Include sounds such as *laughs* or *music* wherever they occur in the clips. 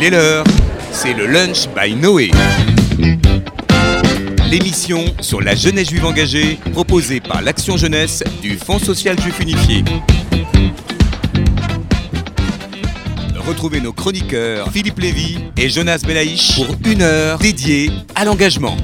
Il est l'heure, c'est le Lunch by Noé. L'émission sur la jeunesse juive engagée proposée par l'Action Jeunesse du Fonds social juif unifié. Retrouvez nos chroniqueurs Philippe Lévy et Jonas Belaïch pour une heure dédiée à l'engagement.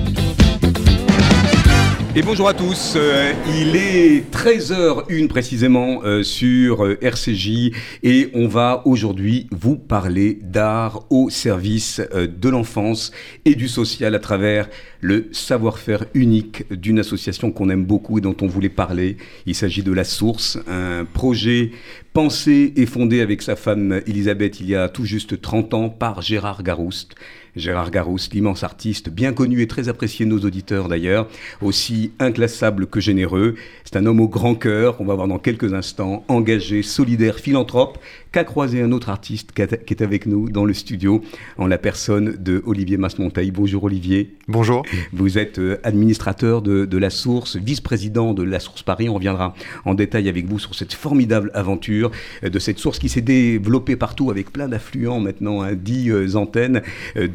Et bonjour à tous, euh, il est 13h01 précisément euh, sur euh, RCJ et on va aujourd'hui vous parler d'art au service de l'enfance et du social à travers le savoir-faire unique d'une association qu'on aime beaucoup et dont on voulait parler. Il s'agit de La Source, un projet pensé et fondé avec sa femme Elisabeth il y a tout juste 30 ans par Gérard Garouste. Gérard Garouste, l'immense artiste, bien connu et très apprécié de nos auditeurs d'ailleurs, aussi inclassable que généreux. C'est un homme au grand cœur, on va voir dans quelques instants, engagé, solidaire, philanthrope, qu'a croisé un autre artiste qui est avec nous dans le studio, en la personne de Olivier Masmonteil. Bonjour Olivier. Bonjour. Vous êtes euh, administrateur de, de La Source, vice-président de La Source Paris. On reviendra en détail avec vous sur cette formidable aventure euh, de cette source qui s'est développée partout avec plein d'affluents maintenant, hein, dix euh, antennes.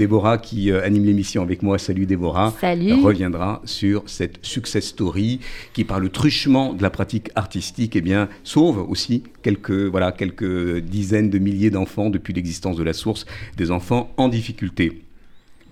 Déborah qui anime l'émission avec moi, salut Déborah, salut. reviendra sur cette success story qui par le truchement de la pratique artistique eh bien, sauve aussi quelques, voilà, quelques dizaines de milliers d'enfants depuis l'existence de la source, des enfants en difficulté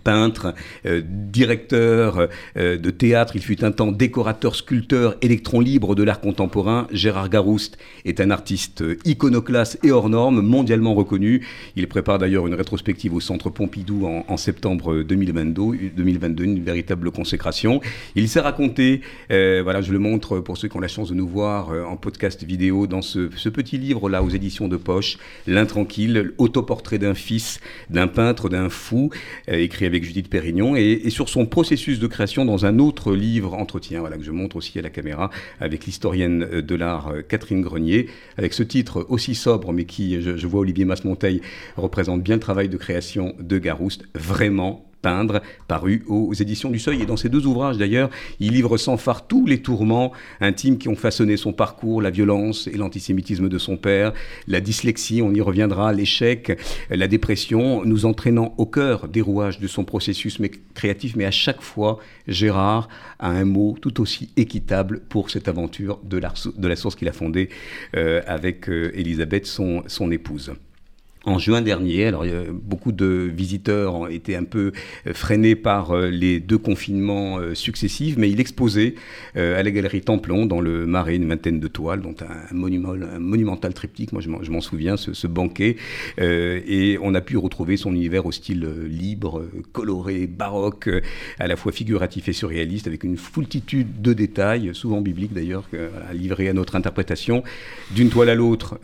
peintre, euh, directeur euh, de théâtre, il fut un temps décorateur, sculpteur, électron libre de l'art contemporain. Gérard Garouste est un artiste iconoclaste et hors norme, mondialement reconnu. Il prépare d'ailleurs une rétrospective au Centre Pompidou en, septembre 2022, 2022, une véritable consécration. Il s'est raconté, euh, voilà, je le montre pour ceux qui ont la chance de nous voir en podcast vidéo, dans ce, ce petit livre-là aux éditions de poche, L'intranquille, autoportrait d'un fils, d'un peintre, d'un fou, écrit avec Judith Pérignon et, sur son processus de création dans un autre livre entretien, voilà, que je montre aussi à la caméra, avec l'historienne de l'art euh, Catherine Grenier, avec ce titre aussi sobre, mais qui, je, je vois Olivier Masmonteil, représente bien le travail de création de Garouste, vraiment peindre, paru aux éditions du Seuil. Et dans ces deux ouvrages, d'ailleurs, il livre sans phare tous les tourments intimes qui ont façonné son parcours, la violence et l'antisémitisme de son père, la dyslexie, on y reviendra, l'échec, la dépression, nous entraînant au cœur des rouages de son processus créatif. Mais à chaque fois, Gérard a un mot tout aussi équitable pour cette aventure de la, source qu'il a fondée euh, avec euh, Elisabeth, son épouse en juin dernier. Alors, beaucoup de visiteurs ont été un peu euh, freinés par euh, les deux confinements euh, successifs, mais il exposait à la galerie Templon, dans le Marais, une vingtaine de toiles, dont un, monument, un monumental triptyque, moi je m'en souviens, ce, banquet, et on a pu retrouver son univers au style libre, coloré, baroque, à la fois figuratif et surréaliste, avec une foultitude de détails, souvent bibliques d'ailleurs, livrés à notre interprétation. D'une toile à l'autre,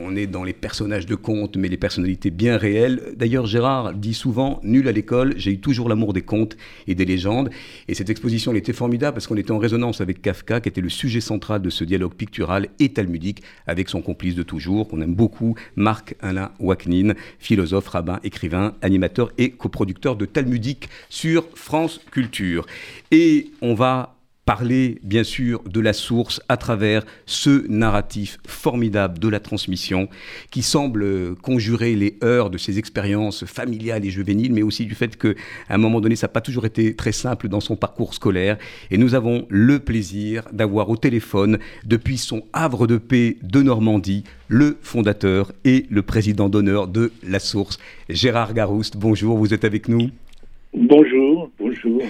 on est dans les personnages de contes, mais les personnalité bien réelle. D'ailleurs, Gérard dit souvent, nul à l'école, j'ai eu toujours l'amour des contes et des légendes. Et cette exposition, elle était formidable parce qu'on était en résonance avec Kafka, qui était le sujet central de ce dialogue pictural et talmudique avec son complice de toujours, qu'on aime beaucoup, Marc-Alain Waknin, philosophe, rabbin, écrivain, animateur et coproducteur de Talmudique sur France Culture. Et on va parler bien sûr de la source à travers ce narratif formidable de la transmission qui semble conjurer les heures de ses expériences familiales et juvéniles, mais aussi du fait qu'à un moment donné, ça n'a pas toujours été très simple dans son parcours scolaire. Et nous avons le plaisir d'avoir au téléphone, depuis son havre de paix de Normandie, le fondateur et le président d'honneur de la source, Gérard Garouste. Bonjour, vous êtes avec nous? Bonjour, bonjour.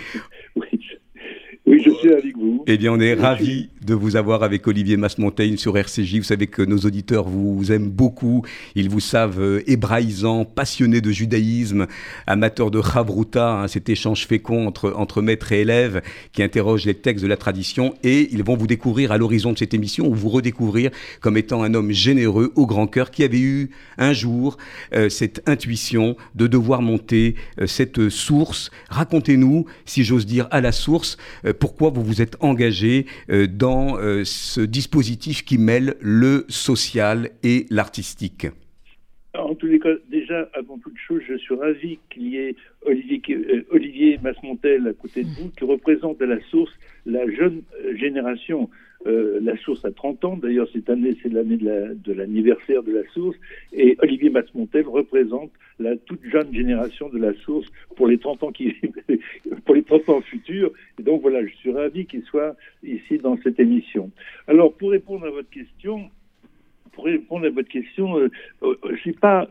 Oui, je suis avec vous. Eh bien, on est ravis de vous avoir avec Olivier Masmontaigne sur RCJ. Vous savez que nos auditeurs vous aiment beaucoup. Ils vous savent euh, hébraïsant, passionné de judaïsme, amateur de Chavruta, hein, cet échange fécond entre, entre maître et élève qui interroge les textes de la tradition. Et ils vont vous découvrir à l'horizon de cette émission ou vous redécouvrir comme étant un homme généreux, au grand cœur, qui avait eu un jour euh, cette intuition de devoir monter euh, cette source. Racontez-nous, si j'ose dire, à la source pourquoi vous vous êtes engagé euh, dans euh, ce dispositif qui mêle le social et l'artistique en tous les cas, déjà, avant toute chose, je suis ravi qu'il y ait Olivier, euh, Olivier Masmontel à côté de vous, qui représente à la source la jeune génération. Euh, la source a 30 ans. D'ailleurs, cette année, c'est l'année de l'anniversaire de, la source. Et Olivier Masmontel représente la toute jeune génération de la source pour les 30 ans qui, *laughs* pour les 30 ans futurs. Et donc voilà, je suis ravi qu'il soit ici dans cette émission. Alors, pour répondre à votre question, pour répondre à euh, euh, pas,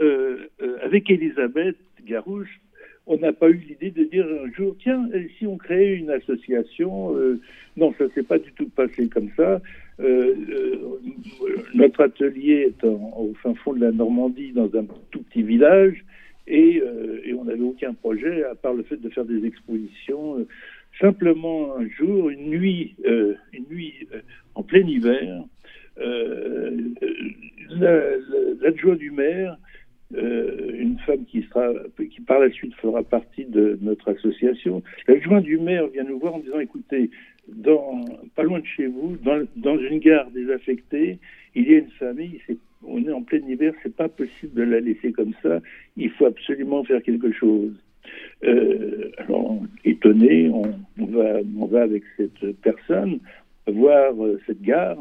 avec Elisabeth Garouche, on n'a pas eu l'idée de dire un jour, tiens, si on crée une association, euh, non, ça s'est pas du tout passé comme ça. Euh, euh, notre atelier est au fin fond de la Normandie, dans un tout petit village, et, on n'avait aucun projet à part le fait de faire des expositions. simplement un jour, une nuit, une nuit en plein hiver, l'adjoint du maire euh, une femme qui, par la suite fera partie de notre association. L'adjoint du maire vient nous voir en disant écoutez, pas loin de chez vous, dans, une gare désaffectée, il y a une famille, on est en plein hiver, c'est pas possible de la laisser comme ça, il faut absolument faire quelque chose. Euh, alors, étonné, on, on, va, on va avec cette personne voir euh, cette gare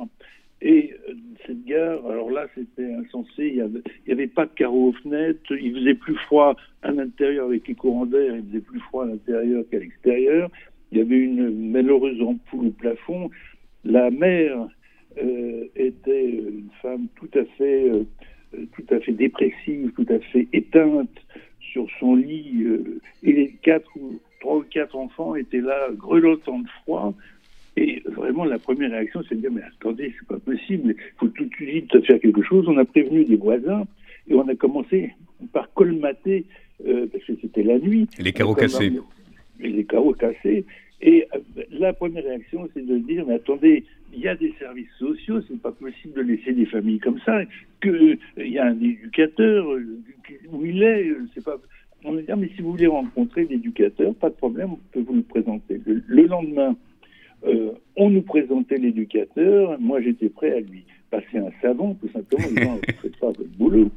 et euh, cette gare, alors là, c'était insensé. Il n'y avait, pas de carreaux aux fenêtres. Il faisait plus froid à l'intérieur avec les courants d'air. Il faisait plus froid à l'intérieur qu'à l'extérieur. Il y avait une malheureuse ampoule au plafond. La mère euh, était une femme tout à fait, euh, tout à fait dépressive, tout à fait éteinte sur son lit. et les quatre ou trois ou quatre enfants étaient là, grelottant de froid. Et vraiment, la première réaction, c'est de dire, mais attendez, c'est pas possible, il faut tout de suite faire quelque chose. On a prévenu des voisins et on a commencé par colmater, euh, parce que c'était la nuit. Les carreaux cassés. Les carreaux cassés. Et euh, la première réaction, c'est de dire, mais attendez, il y a des services sociaux, c'est pas possible de laisser des familles comme ça, qu'il euh, y a un éducateur, où il est, c'est pas... On a dit, mais si vous voulez rencontrer l'éducateur, pas de problème, on peut vous le présenter. le lendemain, euh, on nous présentait l'éducateur, moi j'étais prêt à lui passer un savon, tout simplement, en disant, *laughs* faites pas votre boulot.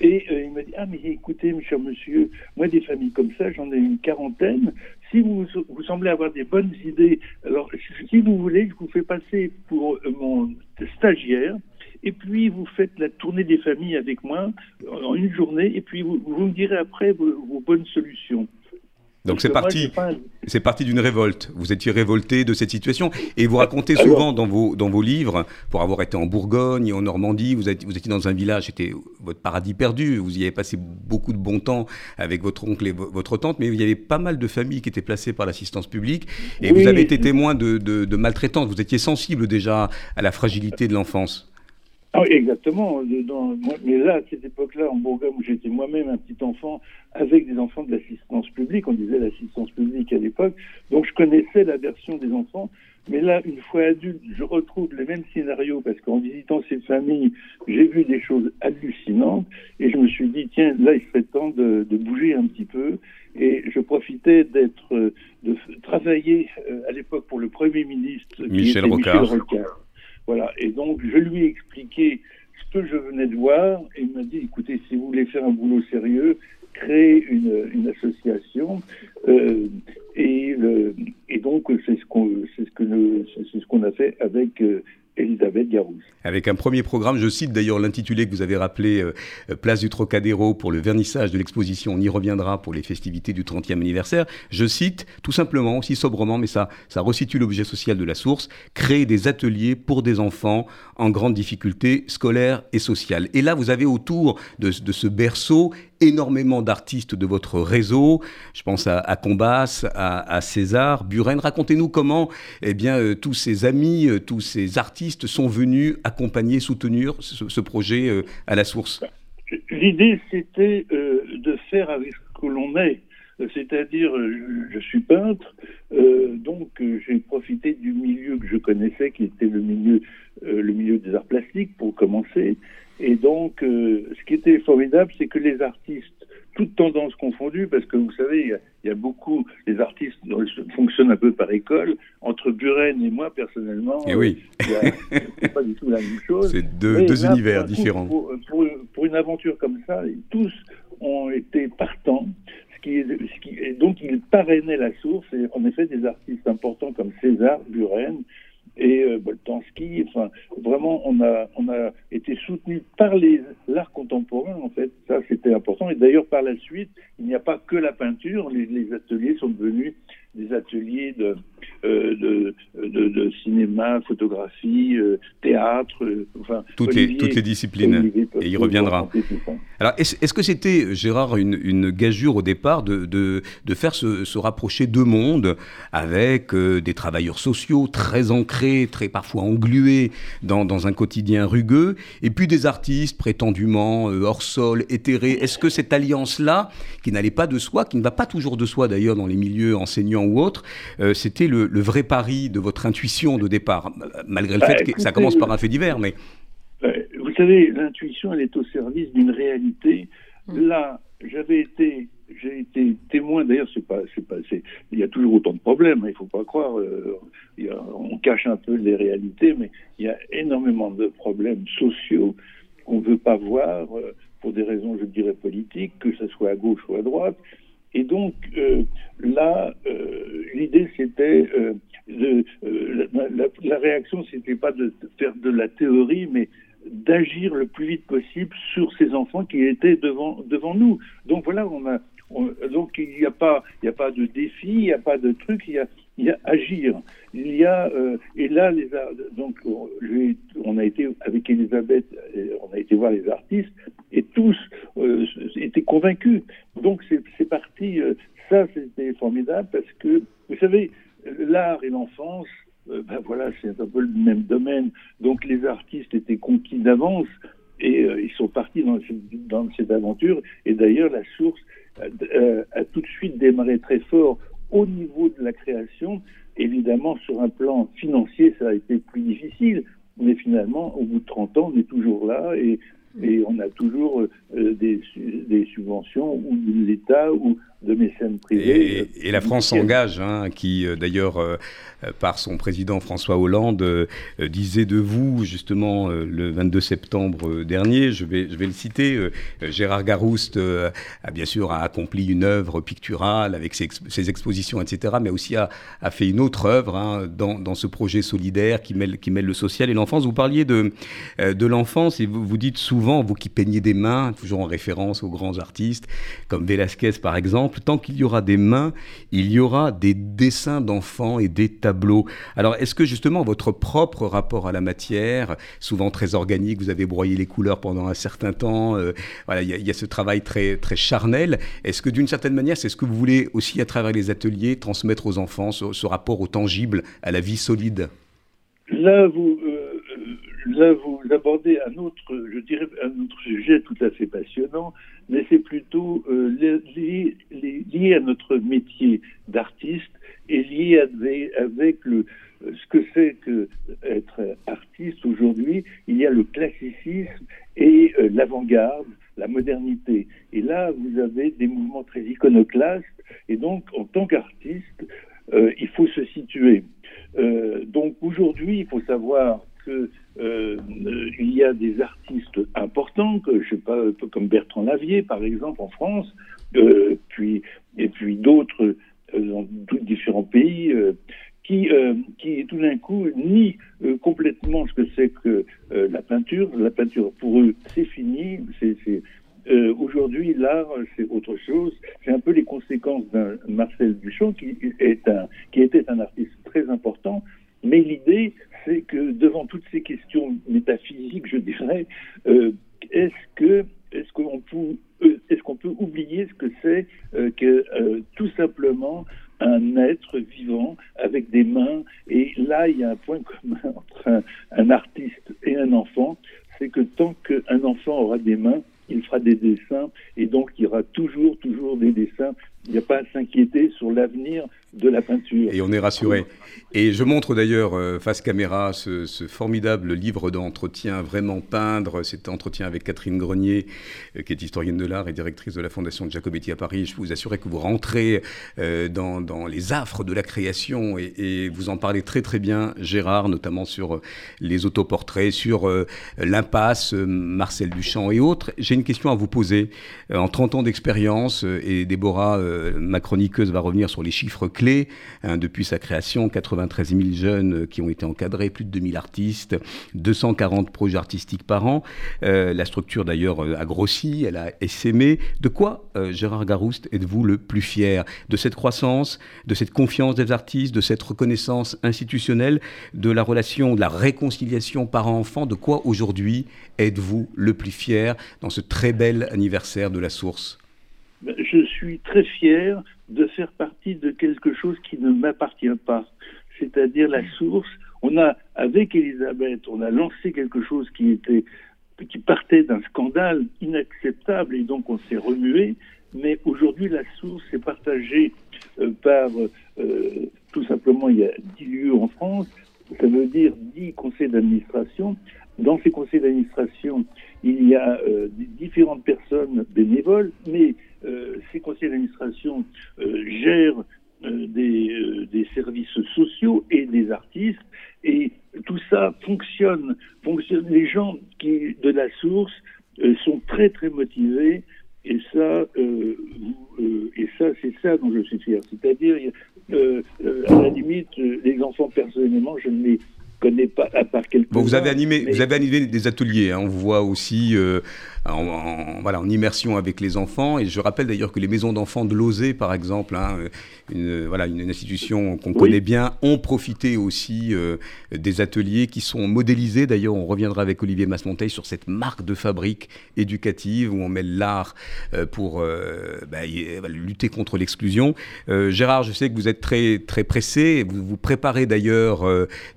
Et euh, il m'a dit, ah mais écoutez, cher monsieur, moi des familles comme ça, j'en ai une quarantaine. Si vous, vous semblez avoir des bonnes idées, alors si vous voulez, je vous fais passer pour euh, mon stagiaire, et puis vous faites la tournée des familles avec moi en une journée, et puis vous, me direz après vos bonnes solutions. Donc c'est parti, c'est parti d'une révolte. Vous étiez révolté de cette situation et vous racontez souvent dans vos dans vos livres, pour avoir été en Bourgogne et en Normandie, vous, êtes, vous étiez dans un village, c'était votre paradis perdu. Vous y avez passé beaucoup de bon temps avec votre oncle et votre tante, mais il y avait pas mal de familles qui étaient placées par l'assistance publique et vous avez été témoin de, de, de maltraitance. Vous étiez sensible déjà à la fragilité de l'enfance. Ah oui, exactement. mais là, à cette époque-là, en Bourgogne, où j'étais moi-même un petit enfant, avec des enfants de l'assistance publique, on disait l'assistance publique à l'époque, donc je connaissais la version des enfants. Mais là, une fois adulte, je retrouve les mêmes scénarios parce qu'en visitant ces familles, j'ai vu des choses hallucinantes et je me suis dit, tiens, là, il serait temps de, bouger un petit peu. Et je profitais d'être, de travailler euh, à l'époque pour le Premier ministre Michel Rocard. Voilà. Et donc, je lui ai expliqué ce que je venais de voir et il m'a dit, écoutez, si vous voulez faire un boulot sérieux, créez une, une association. Euh, et, et donc, c'est ce qu'on ce a fait avec euh, Elisabeth Garousse. Avec un premier programme, je cite d'ailleurs l'intitulé que vous avez rappelé, euh, euh, Place du Trocadéro, pour le vernissage de l'exposition, on y reviendra pour les festivités du 30e anniversaire. Je cite tout simplement, aussi sobrement, mais ça, ça resitue l'objet social de la source, créer des ateliers pour des enfants en grande difficulté scolaire et sociale. Et là, vous avez autour de, de ce berceau énormément d'artistes de votre réseau. Je pense à, à à, César, Buren. Racontez-nous comment eh bien, euh, tous ces amis, euh, tous ces artistes sont venus accompagner, soutenir ce, projet euh, à la source. L'idée, c'était de faire avec ce que l'on est. C'est-à-dire, je suis peintre, donc j'ai profité du milieu que je connaissais, qui était le milieu, le milieu des arts plastiques, pour commencer. Et donc, euh, ce qui était formidable, c'est que les artistes, toutes tendances confondues, parce que vous savez, il y, a beaucoup, les artistes fonctionnent un peu par école. Entre Buren et moi, personnellement, et eh oui. c'est pas du tout la même chose. *laughs* C'est deux, deux univers différents. Pour, pour, une aventure comme ça, tous ont été partants. Ce qui est, ce qui, donc, ils parrainaient la source. Et en effet, des artistes importants comme César, Buren, et euh, Boltanski. Enfin, vraiment, on a, on a été soutenu par l'art contemporain, en fait. Ça, c'était important. Et d'ailleurs, par la suite, il n'y a pas que la peinture. les ateliers sont devenus des ateliers de, euh, de, de, cinéma, photographie, euh, théâtre, euh, enfin... Toutes, les, toutes les disciplines, et il reviendra. Alors, est-ce que c'était, Gérard, une, une, gageure au départ de, de, de faire se, se, rapprocher deux mondes avec des travailleurs sociaux très ancrés, très parfois englués dans, dans, un quotidien rugueux, et puis des artistes prétendument hors sol, éthérés? Est-ce que cette alliance-là, qui n'allait pas de soi, qui ne va pas toujours de soi d'ailleurs dans les milieux enseignants ou autre, euh, c'était le, vrai pari de votre intuition de départ, malgré le bah, fait que ça commence par un fait divers, mais... Vous savez, l'intuition, elle est au service d'une réalité. Mm. Là, j'avais été, j'ai été témoin. D'ailleurs, c'est pas, c'est pas, il y a toujours autant de problèmes. Hein, il faut pas croire. Euh, on cache un peu les réalités, mais il y a énormément de problèmes sociaux qu'on ne veut pas voir euh, pour des raisons, je dirais, politiques, que ce soit à gauche ou à droite. Et donc euh, là, euh, l'idée c'était euh, de la, la, réaction, c'était pas de faire de la théorie, mais d'agir le plus vite possible sur ces enfants qui étaient devant devant nous. Donc voilà, on a donc il n'y a pas il y a pas de défi, il n'y a pas de truc, il y a il y a agir. Il y a et là les donc on a été avec Elisabeth, on a été voir les artistes et tous euh, étaient convaincus. Donc c'est parti, euh, ça c'était formidable parce que, vous savez, l'art et l'enfance, euh, ben voilà, c'est un peu le même domaine. Donc les artistes étaient conquis d'avance et ils sont partis dans, dans, cette aventure. Et d'ailleurs, la source a tout de suite démarré très fort au niveau de la création. Évidemment, sur un plan financier, ça a été plus difficile. Mais finalement, au bout de 30 ans, on est toujours là et et on a toujours euh, des, des, subventions ou de l'État ou de mécènes privés. Et, la France s'engage, hein, qui euh, d'ailleurs, euh, par son président François Hollande, disait de vous, justement, le 22 septembre dernier, je vais, je vais le citer, Gérard Garouste a bien sûr accompli une œuvre picturale avec ses, ses expositions, etc., mais aussi a, a, fait une autre œuvre hein, dans, dans, ce projet solidaire qui mêle, qui mêle le social et l'enfance. Vous parliez de, de l'enfance et vous, vous dites souvent vous qui peignez des mains, toujours en référence aux grands artistes, comme Velázquez par exemple, tant qu'il y aura des mains, il y aura des dessins d'enfants et des tableaux. Alors, est-ce que justement votre propre rapport à la matière, souvent très organique, vous avez broyé les couleurs pendant un certain temps, euh, voilà, il y, a ce travail très, très charnel, est-ce que d'une certaine manière, c'est ce que vous voulez aussi à travers les ateliers transmettre aux enfants, ce, rapport au tangible, à la vie solide? Là, vous, là, vous abordez un autre, je dirais, un autre sujet tout à fait passionnant, mais c'est plutôt euh, lié, à notre métier d'artiste et lié avec, le, ce que c'est que être artiste aujourd'hui. Il y a le classicisme et euh, l'avant-garde, la modernité. Et là, vous avez des mouvements très iconoclastes. Et donc, en tant qu'artiste, euh, il faut se situer. Euh, donc aujourd'hui, il faut savoir que euh, il y a des artistes importants, comme Bertrand Lavier, par exemple, en France, euh, puis, et puis d'autres euh, dans différents pays, qui, qui tout d'un coup nient complètement ce que c'est que la peinture. La peinture, pour eux, c'est fini. Aujourd'hui, l'art, c'est autre chose. C'est un peu les conséquences d'un Marcel Duchamp, qui était un artiste très important. Mais l'idée, c'est que devant toutes ces questions métaphysiques, je dirais, euh, est-ce que est-ce qu'on peut euh, est-ce qu'on peut oublier ce que c'est euh, que tout simplement un être vivant avec des mains et là il y a un point *laughs* commun entre un artiste et un enfant, c'est que tant qu'un enfant aura des mains, il fera des dessins et donc il y aura toujours toujours des dessins. Il n'y a pas à s'inquiéter sur l'avenir de la peinture. Et on est rassuré. Et je montre d'ailleurs euh, face caméra ce, formidable livre d'entretien, Vraiment peindre, cet entretien avec Catherine Grenier, euh, qui est historienne de l'art et directrice de la Fondation de Giacometti à Paris. Je vous assurer que vous rentrez euh, dans, les affres de la création et, vous en parlez très très bien, Gérard, notamment sur les autoportraits, sur l'impasse, Marcel Duchamp et autres. J'ai une question à vous poser. en 30 ans d'expérience, et Déborah, ma chroniqueuse, va revenir sur les chiffres clés clé. Hein, depuis sa création, 93 000 jeunes qui ont été encadrés, plus de 2000 artistes, 240 projets artistiques par an. la structure d'ailleurs a grossi, elle a essaimé. De quoi, Gérard Garouste, êtes-vous le plus fier? De cette croissance, de cette confiance des artistes, de cette reconnaissance institutionnelle, de la relation, de la réconciliation parents-enfants? De quoi aujourd'hui êtes-vous le plus fier dans ce très bel anniversaire de la source? Ben, Je suis très fier de faire partie de quelque chose qui ne m'appartient pas, c'est-à-dire la source. On a, avec Elisabeth, on a lancé quelque chose qui était qui partait d'un scandale inacceptable et donc on s'est remué. Mais aujourd'hui, la source est partagée euh, par euh, tout simplement il y a 10 lieux en France. Ça veut dire 10 conseils d'administration dans ces conseils d'administration, il y a euh, différentes personnes bénévoles, mais ces conseils d'administration gèrent des, des, services sociaux et des artistes, et tout ça fonctionne. fonctionne. Les gens qui, de la source sont très très motivés, et ça, et ça, c'est ça dont je suis fier. C'est-à-dire, à la limite, les enfants personnellement, je ne les connais pas, à part quelques. Bon, vous avez animé, vous avez animé des ateliers. Hein. on vous voit aussi euh, en, voilà, en immersion avec les enfants. Et je rappelle d'ailleurs que les maisons d'enfants de Lozé, par exemple, hein, une, voilà, une, institution qu'on connaît bien, ont profité aussi euh, des ateliers qui sont modélisés. D'ailleurs, on reviendra avec Olivier Masmonteil sur cette marque de fabrique éducative où on met l'art euh, pour bah, lutter contre l'exclusion. Gérard, je sais que vous êtes très, très pressé. Vous vous préparez d'ailleurs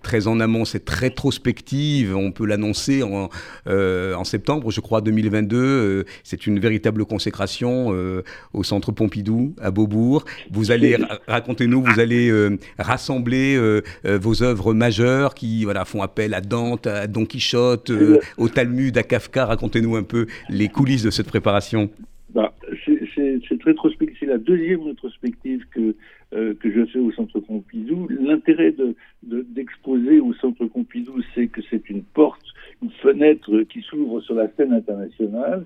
très en amont cette rétrospective. On peut l'annoncer en, en septembre, je crois, 2020 euh, c'est une véritable consécration euh, au Centre Pompidou à Beaubourg. Vous allez, racontez-nous, vous allez euh, rassembler vos œuvres majeures qui font appel à Dante, à Don Quichotte, au Talmud, à Kafka. Racontez-nous un peu les coulisses de cette préparation. Bah, c'est la deuxième rétrospective que, que je fais au Centre Pompidou. L'intérêt d'exposer au Centre Pompidou, c'est que c'est une porte fenêtre qui s'ouvre sur la scène internationale.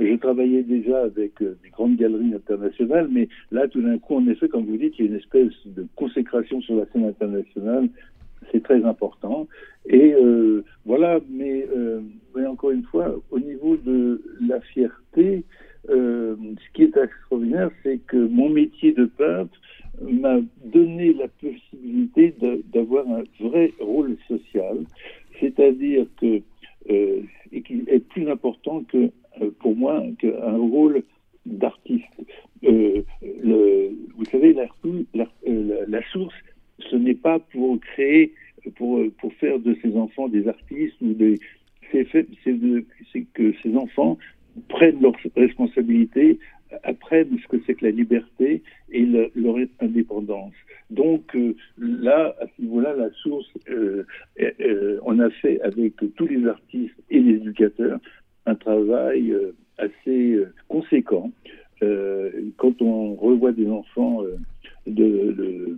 Je travaillais déjà avec euh, des grandes galeries internationales, mais là, tout d'un coup, en effet, comme vous dites, il y a une espèce de consécration sur la scène internationale. C'est très important. Et euh, voilà, mais, euh, mais, encore une fois, au niveau de la fierté, euh, ce qui est extraordinaire, c'est que mon métier de peintre m'a donné la possibilité d'avoir un vrai rôle social. C'est-à-dire que, euh, est plus important que, euh, pour moi, qu'un rôle d'artiste. Euh, vous savez, la, source, ce n'est pas pour créer, pour, pour faire de ces enfants des artistes ou. C'est que ces enfants prennent leurs responsabilités, apprennent ce que c'est que la liberté et leur indépendance. Donc là, à ce niveau-là, la source, euh, on a fait avec tous les artistes et les éducateurs un travail assez conséquent. quand on revoit des enfants,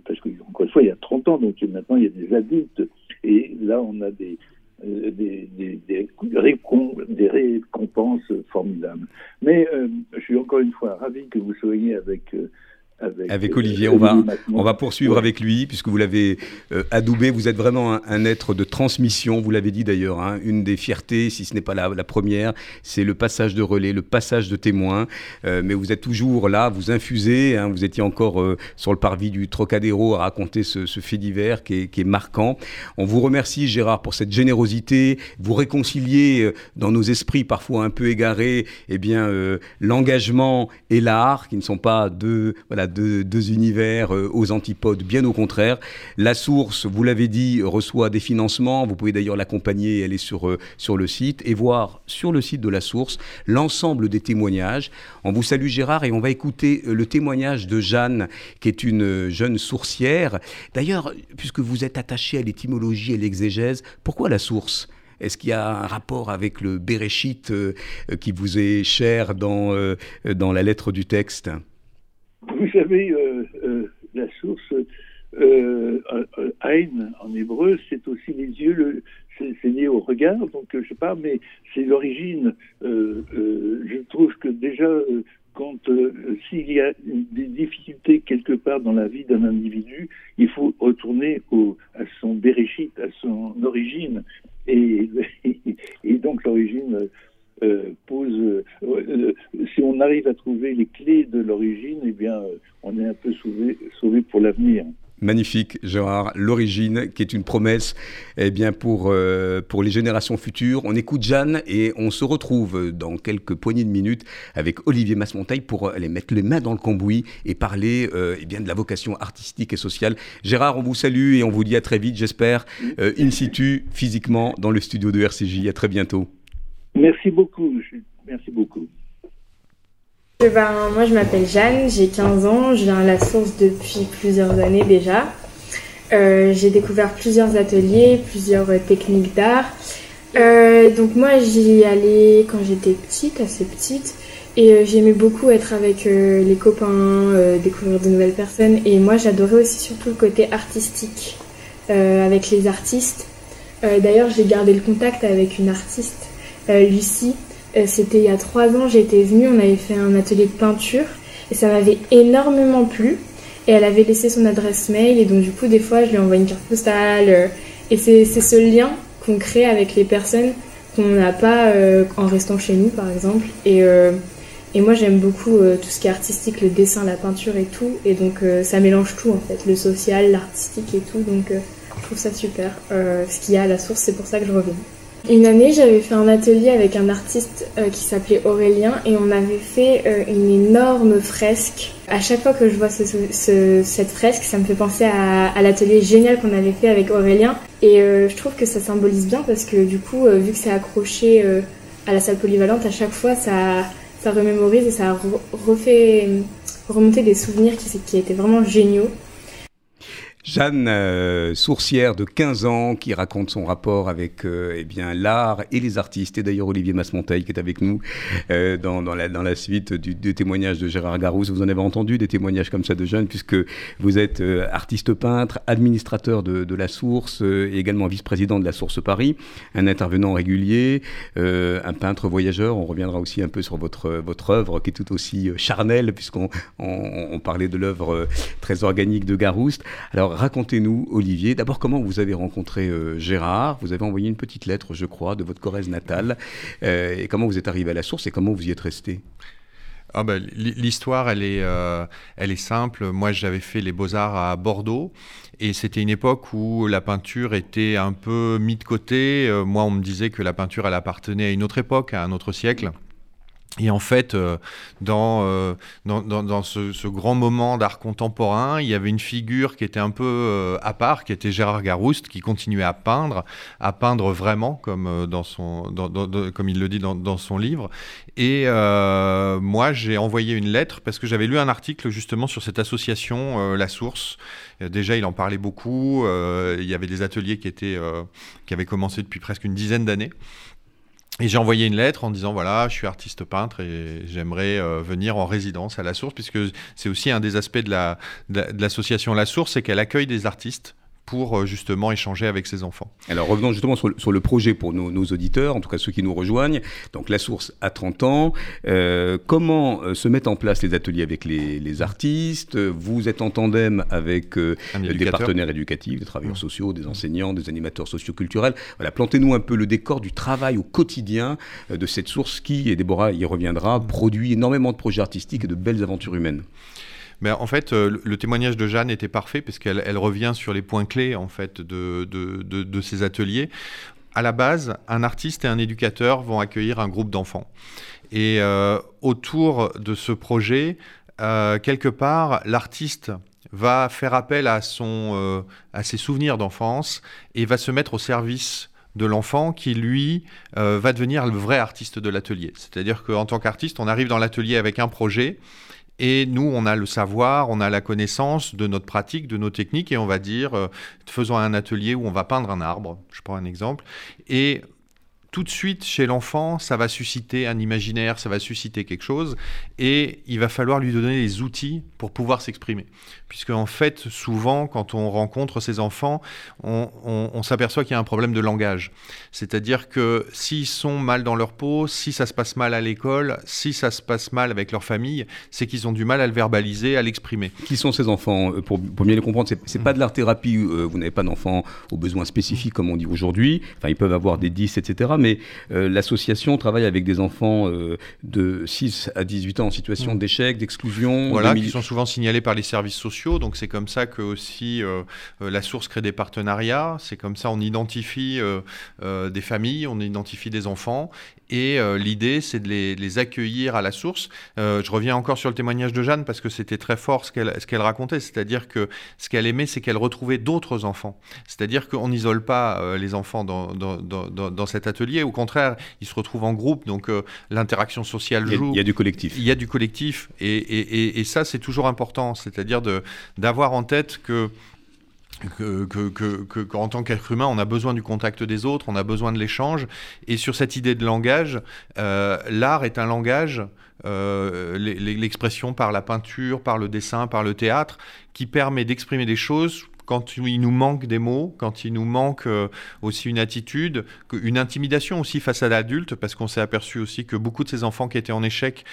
parce qu'encore une fois, il y a 30 ans, donc maintenant il y a des adultes, et là on a des, des, des, récompenses formidables. Mais je suis encore une fois ravi que vous soyez avec avec, Olivier. On va, on va poursuivre avec lui, puisque vous l'avez euh, adoubé. Vous êtes vraiment un, être de transmission, vous l'avez dit d'ailleurs. Hein. une des fiertés, si ce n'est pas la, première, c'est le passage de relais, le passage de témoin. Euh, mais vous êtes toujours là, vous infusez. Hein. vous étiez encore euh, sur le parvis du Trocadéro à raconter ce, fait divers qui est, qui est, marquant. On vous remercie, Gérard, pour cette générosité. Vous réconciliez dans nos esprits parfois un peu égarés eh bien, l'engagement et l'art, qui ne sont pas deux. Voilà, deux, univers euh, aux antipodes, bien au contraire. La source, vous l'avez dit, reçoit des financements. Vous pouvez d'ailleurs l'accompagner, elle est sur, euh, sur le site, et voir sur le site de la source l'ensemble des témoignages. On vous salue Gérard et on va écouter euh, le témoignage de Jeanne, qui est une jeune sourcière. D'ailleurs, puisque vous êtes attaché à l'étymologie et l'exégèse, pourquoi la source? Est-ce qu'il y a un rapport avec le Bereshit qui vous est cher dans, dans la lettre du texte? Vous savez, euh, euh, la source euh, Ein en hébreu, c'est aussi les yeux, c'est lié au regard, donc je sais pas, mais c'est l'origine. je trouve que déjà, quand euh, s'il y a des difficultés quelque part dans la vie d'un individu, il faut retourner à son bereshit, à son origine. Et *laughs* donc l'origine euh, pose. Euh, si on arrive à trouver les clés de l'origine, eh bien, on est un peu sauvé, pour l'avenir. Magnifique, Gérard. L'origine, qui est une promesse eh bien, pour, euh, pour les générations futures. On écoute Jeanne et on se retrouve dans quelques poignées de minutes avec Olivier Masmontaille pour aller mettre les mains dans le cambouis et parler euh, eh bien, de la vocation artistique et sociale. Gérard, on vous salue et on vous dit à très vite, j'espère, euh, in situ, physiquement, dans le studio de RCJ. À très bientôt. Merci beaucoup. Merci beaucoup. Eh ben, moi, je m'appelle Jeanne, j'ai 15 ans, je viens à la source depuis plusieurs années déjà. Euh, j'ai découvert plusieurs ateliers, plusieurs techniques d'art. Euh, donc moi, j'y allais quand j'étais petite, assez petite, et euh, j'aimais beaucoup être avec les copains, découvrir de nouvelles personnes. Et moi, j'adorais aussi surtout le côté artistique, avec les artistes. D'ailleurs, j'ai gardé le contact avec une artiste, Lucie, euh, c'était il y a trois ans, j'étais venue, on avait fait un atelier de peinture et ça m'avait énormément plu. Et elle avait laissé son adresse mail et donc du coup des fois je lui envoie une carte postale. Euh, et c'est ce lien qu'on crée avec les personnes qu'on n'a pas euh, en restant chez nous par exemple. Et, et moi j'aime beaucoup tout ce qui est artistique, le dessin, la peinture et tout. Et donc ça mélange tout en fait, le social, l'artistique et tout. Donc je trouve ça super. ce qu'il y a à la source, c'est pour ça que je reviens. Une année, j'avais fait un atelier avec un artiste euh, qui s'appelait Aurélien et on avait fait euh, une énorme fresque. À chaque fois que je vois cette fresque, ça me fait penser à, l'atelier génial qu'on avait fait avec Aurélien. Et euh, je trouve que ça symbolise bien parce que du coup, vu que c'est accroché à la salle polyvalente, à chaque fois, ça, remémorise et ça refait remonter des souvenirs qui étaient vraiment géniaux. Jeanne euh, Sourcière de 15 ans qui raconte son rapport avec euh, eh bien l'art et les artistes et d'ailleurs Olivier Masmonteil qui est avec nous euh, dans, dans, la, suite du, témoignage de Gérard Garousse. Vous en avez entendu des témoignages comme ça de jeunes puisque vous êtes artiste peintre, administrateur de, la Source et également vice-président de la Source Paris, un intervenant régulier, un peintre voyageur. On reviendra aussi un peu sur votre, votre œuvre qui est tout aussi charnelle puisqu'on on, on parlait de l'œuvre très organique de Garouste. Alors racontez-nous, Olivier, d'abord comment vous avez rencontré euh, Gérard. Vous avez envoyé une petite lettre, je crois, de votre Corrèze natale. Euh, et comment vous êtes arrivé à la source et comment vous y êtes resté? Ah ben, L'histoire, elle, est, euh, elle est simple. Moi, j'avais fait les beaux-arts à Bordeaux et c'était une époque où la peinture était un peu mise de côté. moi, on me disait que la peinture, elle appartenait à une autre époque, à un autre siècle. Et en fait, euh, dans, euh, dans, dans, ce, grand moment d'art contemporain, il y avait une figure qui était un peu euh, à part, qui était Gérard Garouste, qui continuait à peindre, à peindre vraiment, comme, dans son, comme il le dit dans, son livre. Et moi, j'ai envoyé une lettre parce que j'avais lu un article justement sur cette association, La Source. Déjà, il en parlait beaucoup. il y avait des ateliers qui, étaient, qui avaient commencé depuis presque une dizaine d'années. Et j'ai envoyé une lettre en disant voilà, je suis artiste peintre et j'aimerais euh, venir en résidence à La Source, puisque c'est aussi un des aspects de l'association la, de La Source, c'est qu'elle accueille des artistes pour euh, justement échanger avec ses enfants. Alors revenons justement sur, le projet pour nos, auditeurs, en tout cas ceux qui nous rejoignent. Donc la source à 30 ans. Euh, comment euh, se mettent en place les ateliers avec les, artistes? Vous êtes en tandem avec des partenaires éducatifs, des travailleurs mmh. sociaux, des enseignants, des animateurs socioculturels. Voilà, plantez-nous un peu le décor du travail au quotidien de cette source qui, et Déborah y reviendra, produit énormément de projets artistiques et de belles aventures humaines. Mais en fait, euh, le témoignage de Jeanne était parfait parce qu'elle elle revient sur les points clés en fait de, ces ateliers. À la base, un artiste et un éducateur vont accueillir un groupe d'enfants. Et euh, autour de ce projet, euh, quelque part, l'artiste va faire appel à, son, à ses souvenirs d'enfance et va se mettre au service de l'enfant qui, lui, va devenir le vrai artiste de l'atelier. C'est-à-dire qu'en tant qu'artiste, on arrive dans l'atelier avec un projet et nous, on a le savoir, on a la connaissance de notre pratique, de nos techniques, et on va dire, euh, faisons un atelier où on va peindre un arbre, je prends un exemple, et tout de suite, chez l'enfant, ça va susciter un imaginaire, ça va susciter quelque chose, et il va falloir lui donner les outils pour pouvoir s'exprimer. Puisque, en fait, souvent, quand on rencontre ces enfants, on, s'aperçoit qu'il y a un problème de langage. C'est-à-dire que s'ils sont mal dans leur peau, si ça se passe mal à l'école, si ça se passe mal avec leur famille, c'est qu'ils ont du mal à le verbaliser, à l'exprimer. Qui sont ces enfants euh, pour, pour, bien les comprendre, c'est, pas de l'art thérapie, euh, vous n'avez pas d'enfants aux besoins spécifiques, comme on dit aujourd'hui. Enfin, ils peuvent avoir des 10, etc. Mais euh, l'association travaille avec des enfants de 6 à 18 ans en situation mm. d'échec, d'exclusion. Voilà, qui sont souvent signalés par les services sociaux. Donc c'est comme ça que aussi la source crée des partenariats. C'est comme ça on identifie des familles, on identifie des enfants. Et l'idée, c'est de les, les, accueillir à la source. je reviens encore sur le témoignage de Jeanne parce que c'était très fort ce qu'elle, racontait. C'est-à-dire que ce qu'elle aimait, c'est qu'elle retrouvait d'autres enfants. C'est-à-dire qu'on n'isole pas euh, les enfants dans, dans, dans, dans, cet atelier. Au contraire, ils se retrouvent en groupe, donc euh, l'interaction sociale joue. Il y a du collectif. Il y a du collectif. Et, et, et, ça, c'est toujours important. C'est-à-dire d'avoir en tête que que, que, que, qu'en tant qu'être humain, on a besoin du contact des autres, on a besoin de l'échange. Et sur cette idée de langage, euh, l'art est un langage, euh, l'expression par la peinture, par le dessin, par le théâtre, qui permet d'exprimer des choses quand il nous manque des mots, quand il nous manque euh, aussi une attitude, une intimidation aussi face à l'adulte, parce qu'on s'est aperçu aussi que beaucoup de ces enfants qui étaient en échec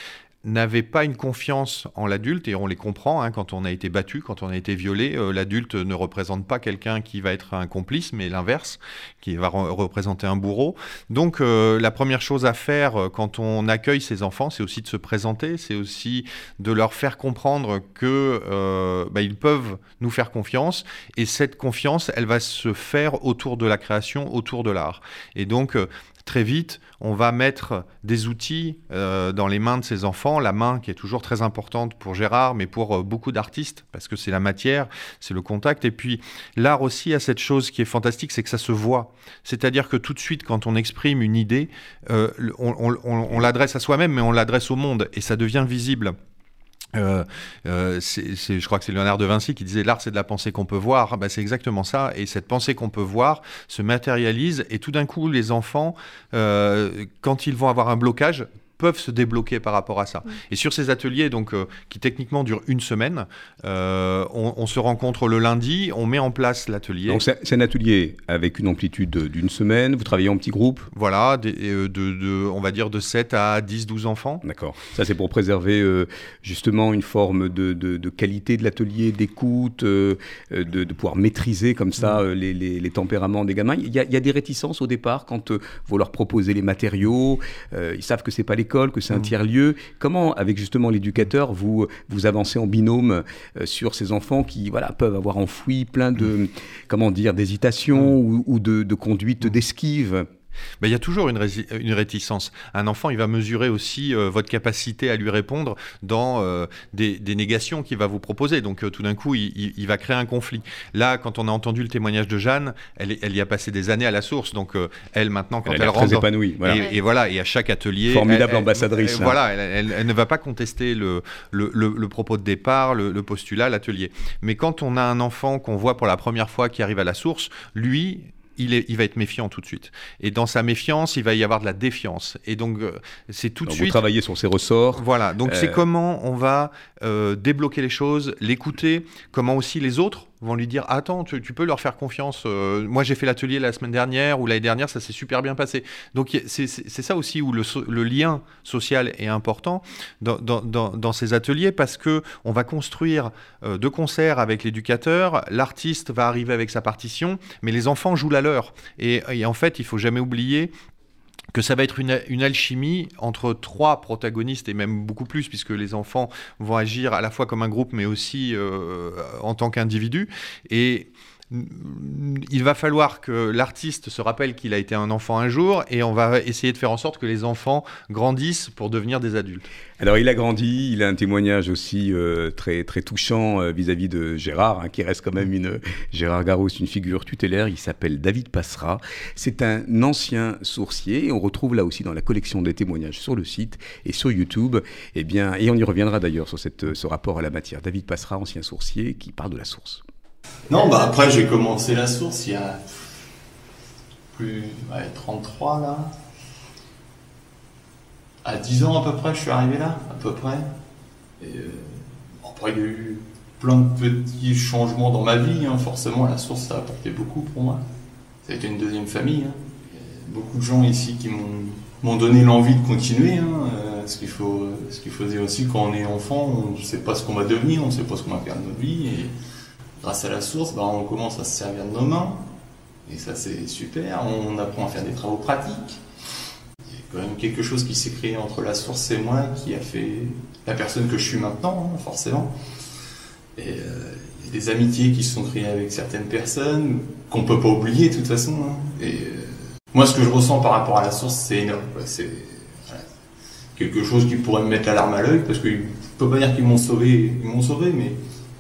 n'avaient pas une confiance en l'adulte, et on les comprend, hein, quand on a été battu, quand on a été violé, euh, l'adulte ne représente pas quelqu'un qui va être un complice, mais l'inverse, qui va représenter un bourreau. Donc euh, la première chose à faire euh, quand on accueille ces enfants, c'est aussi de se présenter, c'est aussi de leur faire comprendre que bah, ils peuvent nous faire confiance, et cette confiance, elle va se faire autour de la création, autour de l'art. Et donc très vite, on va mettre des outils euh, dans les mains de ces enfants, la main qui est toujours très importante pour Gérard, mais pour euh, beaucoup d'artistes, parce que c'est la matière, c'est le contact. Et puis l'art aussi a cette chose qui est fantastique, c'est que ça se voit. C'est-à-dire que tout de suite, quand on exprime une idée, euh, on l'adresse à soi-même, mais on l'adresse au monde, et ça devient visible. Euh, euh, je crois que c'est Léonard de Vinci qui disait l'art c'est de la pensée qu'on peut voir. Ben, c'est exactement ça. Et cette pensée qu'on peut voir se matérialise et tout d'un coup les enfants, euh, quand ils vont avoir un blocage, peuvent se débloquer par rapport à ça. Et sur ces ateliers, donc, euh, qui techniquement durent une semaine, euh, on, se rencontre le lundi, on met en place l'atelier. Donc c'est un atelier avec une amplitude d'une semaine, vous travaillez en petits groupes? Voilà, euh, de, on va dire de 7 à 10, 12 enfants. D'accord. Ça c'est pour préserver justement une forme de, qualité de l'atelier, d'écoute, de, pouvoir maîtriser comme ça mm. les, tempéraments des gamins. Il y, a, il y, a, des réticences au départ quand vous leur proposez les matériaux, ils savent que c'est pas les que c'est un mmh. tiers-lieu. Comment, avec justement l'éducateur, vous, vous avancez en binôme euh, sur ces enfants qui voilà, peuvent avoir enfoui plein de, mmh. comment dire, d'hésitations mmh. ou, de, de conduites d'esquive il y a toujours une, une, réticence. Un enfant, il va mesurer aussi euh, votre capacité à lui répondre dans euh, des, négations qu'il va vous proposer. Donc euh, tout d'un coup, il, va créer un conflit. Là, quand on a entendu le témoignage de Jeanne, elle, elle y a passé des années à la source. Donc elle, maintenant, quand elle, elle rentre... Très épanouie. Et, voilà, et à chaque atelier... Formidable ambassadrice. Hein. Voilà, elle, ne va pas contester le, le, propos de départ, le, postulat, l'atelier. Mais quand on a un enfant qu'on voit pour la première fois qui arrive à la source, lui, il, va être méfiant tout de suite. Et dans sa méfiance, il va y avoir de la défiance. Et donc, euh, c'est tout de suite. Vous travaillez sur ses ressorts. Voilà. Donc, c'est euh, comment on va euh, débloquer les choses, l'écouter, comment aussi les autres vont lui dire Attends, tu, peux leur faire confiance. Euh, moi, j'ai fait l'atelier la semaine dernière ou l'année dernière, ça s'est super bien passé. Donc, c'est ça aussi où le, lien social est important dans, ces ateliers parce que on va construire euh, de concert avec l'éducateur, l'artiste va arriver avec sa partition, mais les enfants jouent la leur. Et, et en fait, il faut jamais oublier que ça va être une, alchimie entre trois protagonistes et même beaucoup plus puisque les enfants vont agir à la fois comme un groupe mais aussi euh, en tant qu'individu et il va falloir que l'artiste se rappelle qu'il a été un enfant un jour et on va essayer de faire en sorte que les enfants grandissent pour devenir des adultes. Alors il a grandi, il a un témoignage aussi euh, très, très touchant euh, vis-à-vis de Gérard, hein, qui reste quand même une... Gérard Garros, une figure tutélaire, il s'appelle David Passera. C'est un ancien sourcier et on retrouve là aussi dans la collection des témoignages sur le site et sur YouTube. Et, eh bien, et on y reviendra d'ailleurs sur ce rapport à la matière. David Passera, ancien sourcier, qui parle de la source. Non, bah après j'ai commencé la source il y a plus ouais, 33 là. à 10 ans à peu près, je suis arrivé là, à peu près. Et après, il y a eu plein de petits changements dans ma vie. Hein. Forcément, la source, ça a apporté beaucoup pour moi. Ça a été une deuxième famille. Hein. beaucoup de gens ici qui m'ont donné l'envie de continuer. Hein. ce qu'il faut, faut dire aussi, quand on est enfant, on ne sait pas ce qu'on va devenir, on ne sait pas ce qu'on va faire de notre vie. Grâce à la source, bah, on commence à se servir de nos mains. Et ça, c'est super. On apprend à faire des travaux pratiques. Il y a quand même quelque chose qui s'est créé entre la source et moi qui a fait la personne que je suis maintenant, hein, forcément. Et euh, il y a des amitiés qui se sont créées avec certaines personnes qu'on peut pas oublier de toute façon. Hein. Et euh, moi, ce que je ressens par rapport à la source, c'est énorme. C'est quelque chose qui pourrait me mettre la larme à l'œil parce que je peux pas dire qu'ils m'ont sauvé, ils m'ont sauvé, mais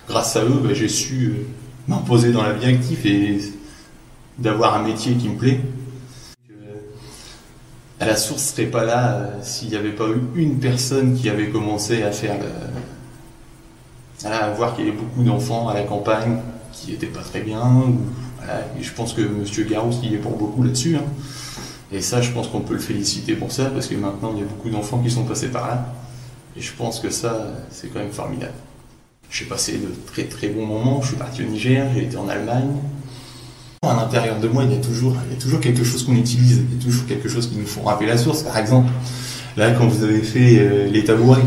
grâce à eux, bah, j'ai su euh, m'imposer dans la vie active et d'avoir un métier qui me plaît. À la source serait pas là s'il n'y avait pas eu une personne qui avait commencé à faire à voir qu'il y avait beaucoup d'enfants à la campagne qui n'étaient pas très bien. je pense que M. Garous y est pour beaucoup là-dessus. Hein. Et ça, je pense qu'on peut le féliciter pour ça, parce que maintenant, il y a beaucoup d'enfants qui sont passés par là. Et je pense que ça, c'est quand même formidable. J'ai passé de très très bons moments. Je suis parti au Niger, j'ai été en Allemagne. À l'intérieur de moi, il y a toujours, il y a toujours quelque chose qu'on utilise, il y a toujours quelque chose qui nous font rappeler la source. Par exemple, là, quand vous avez fait euh, les tabourets,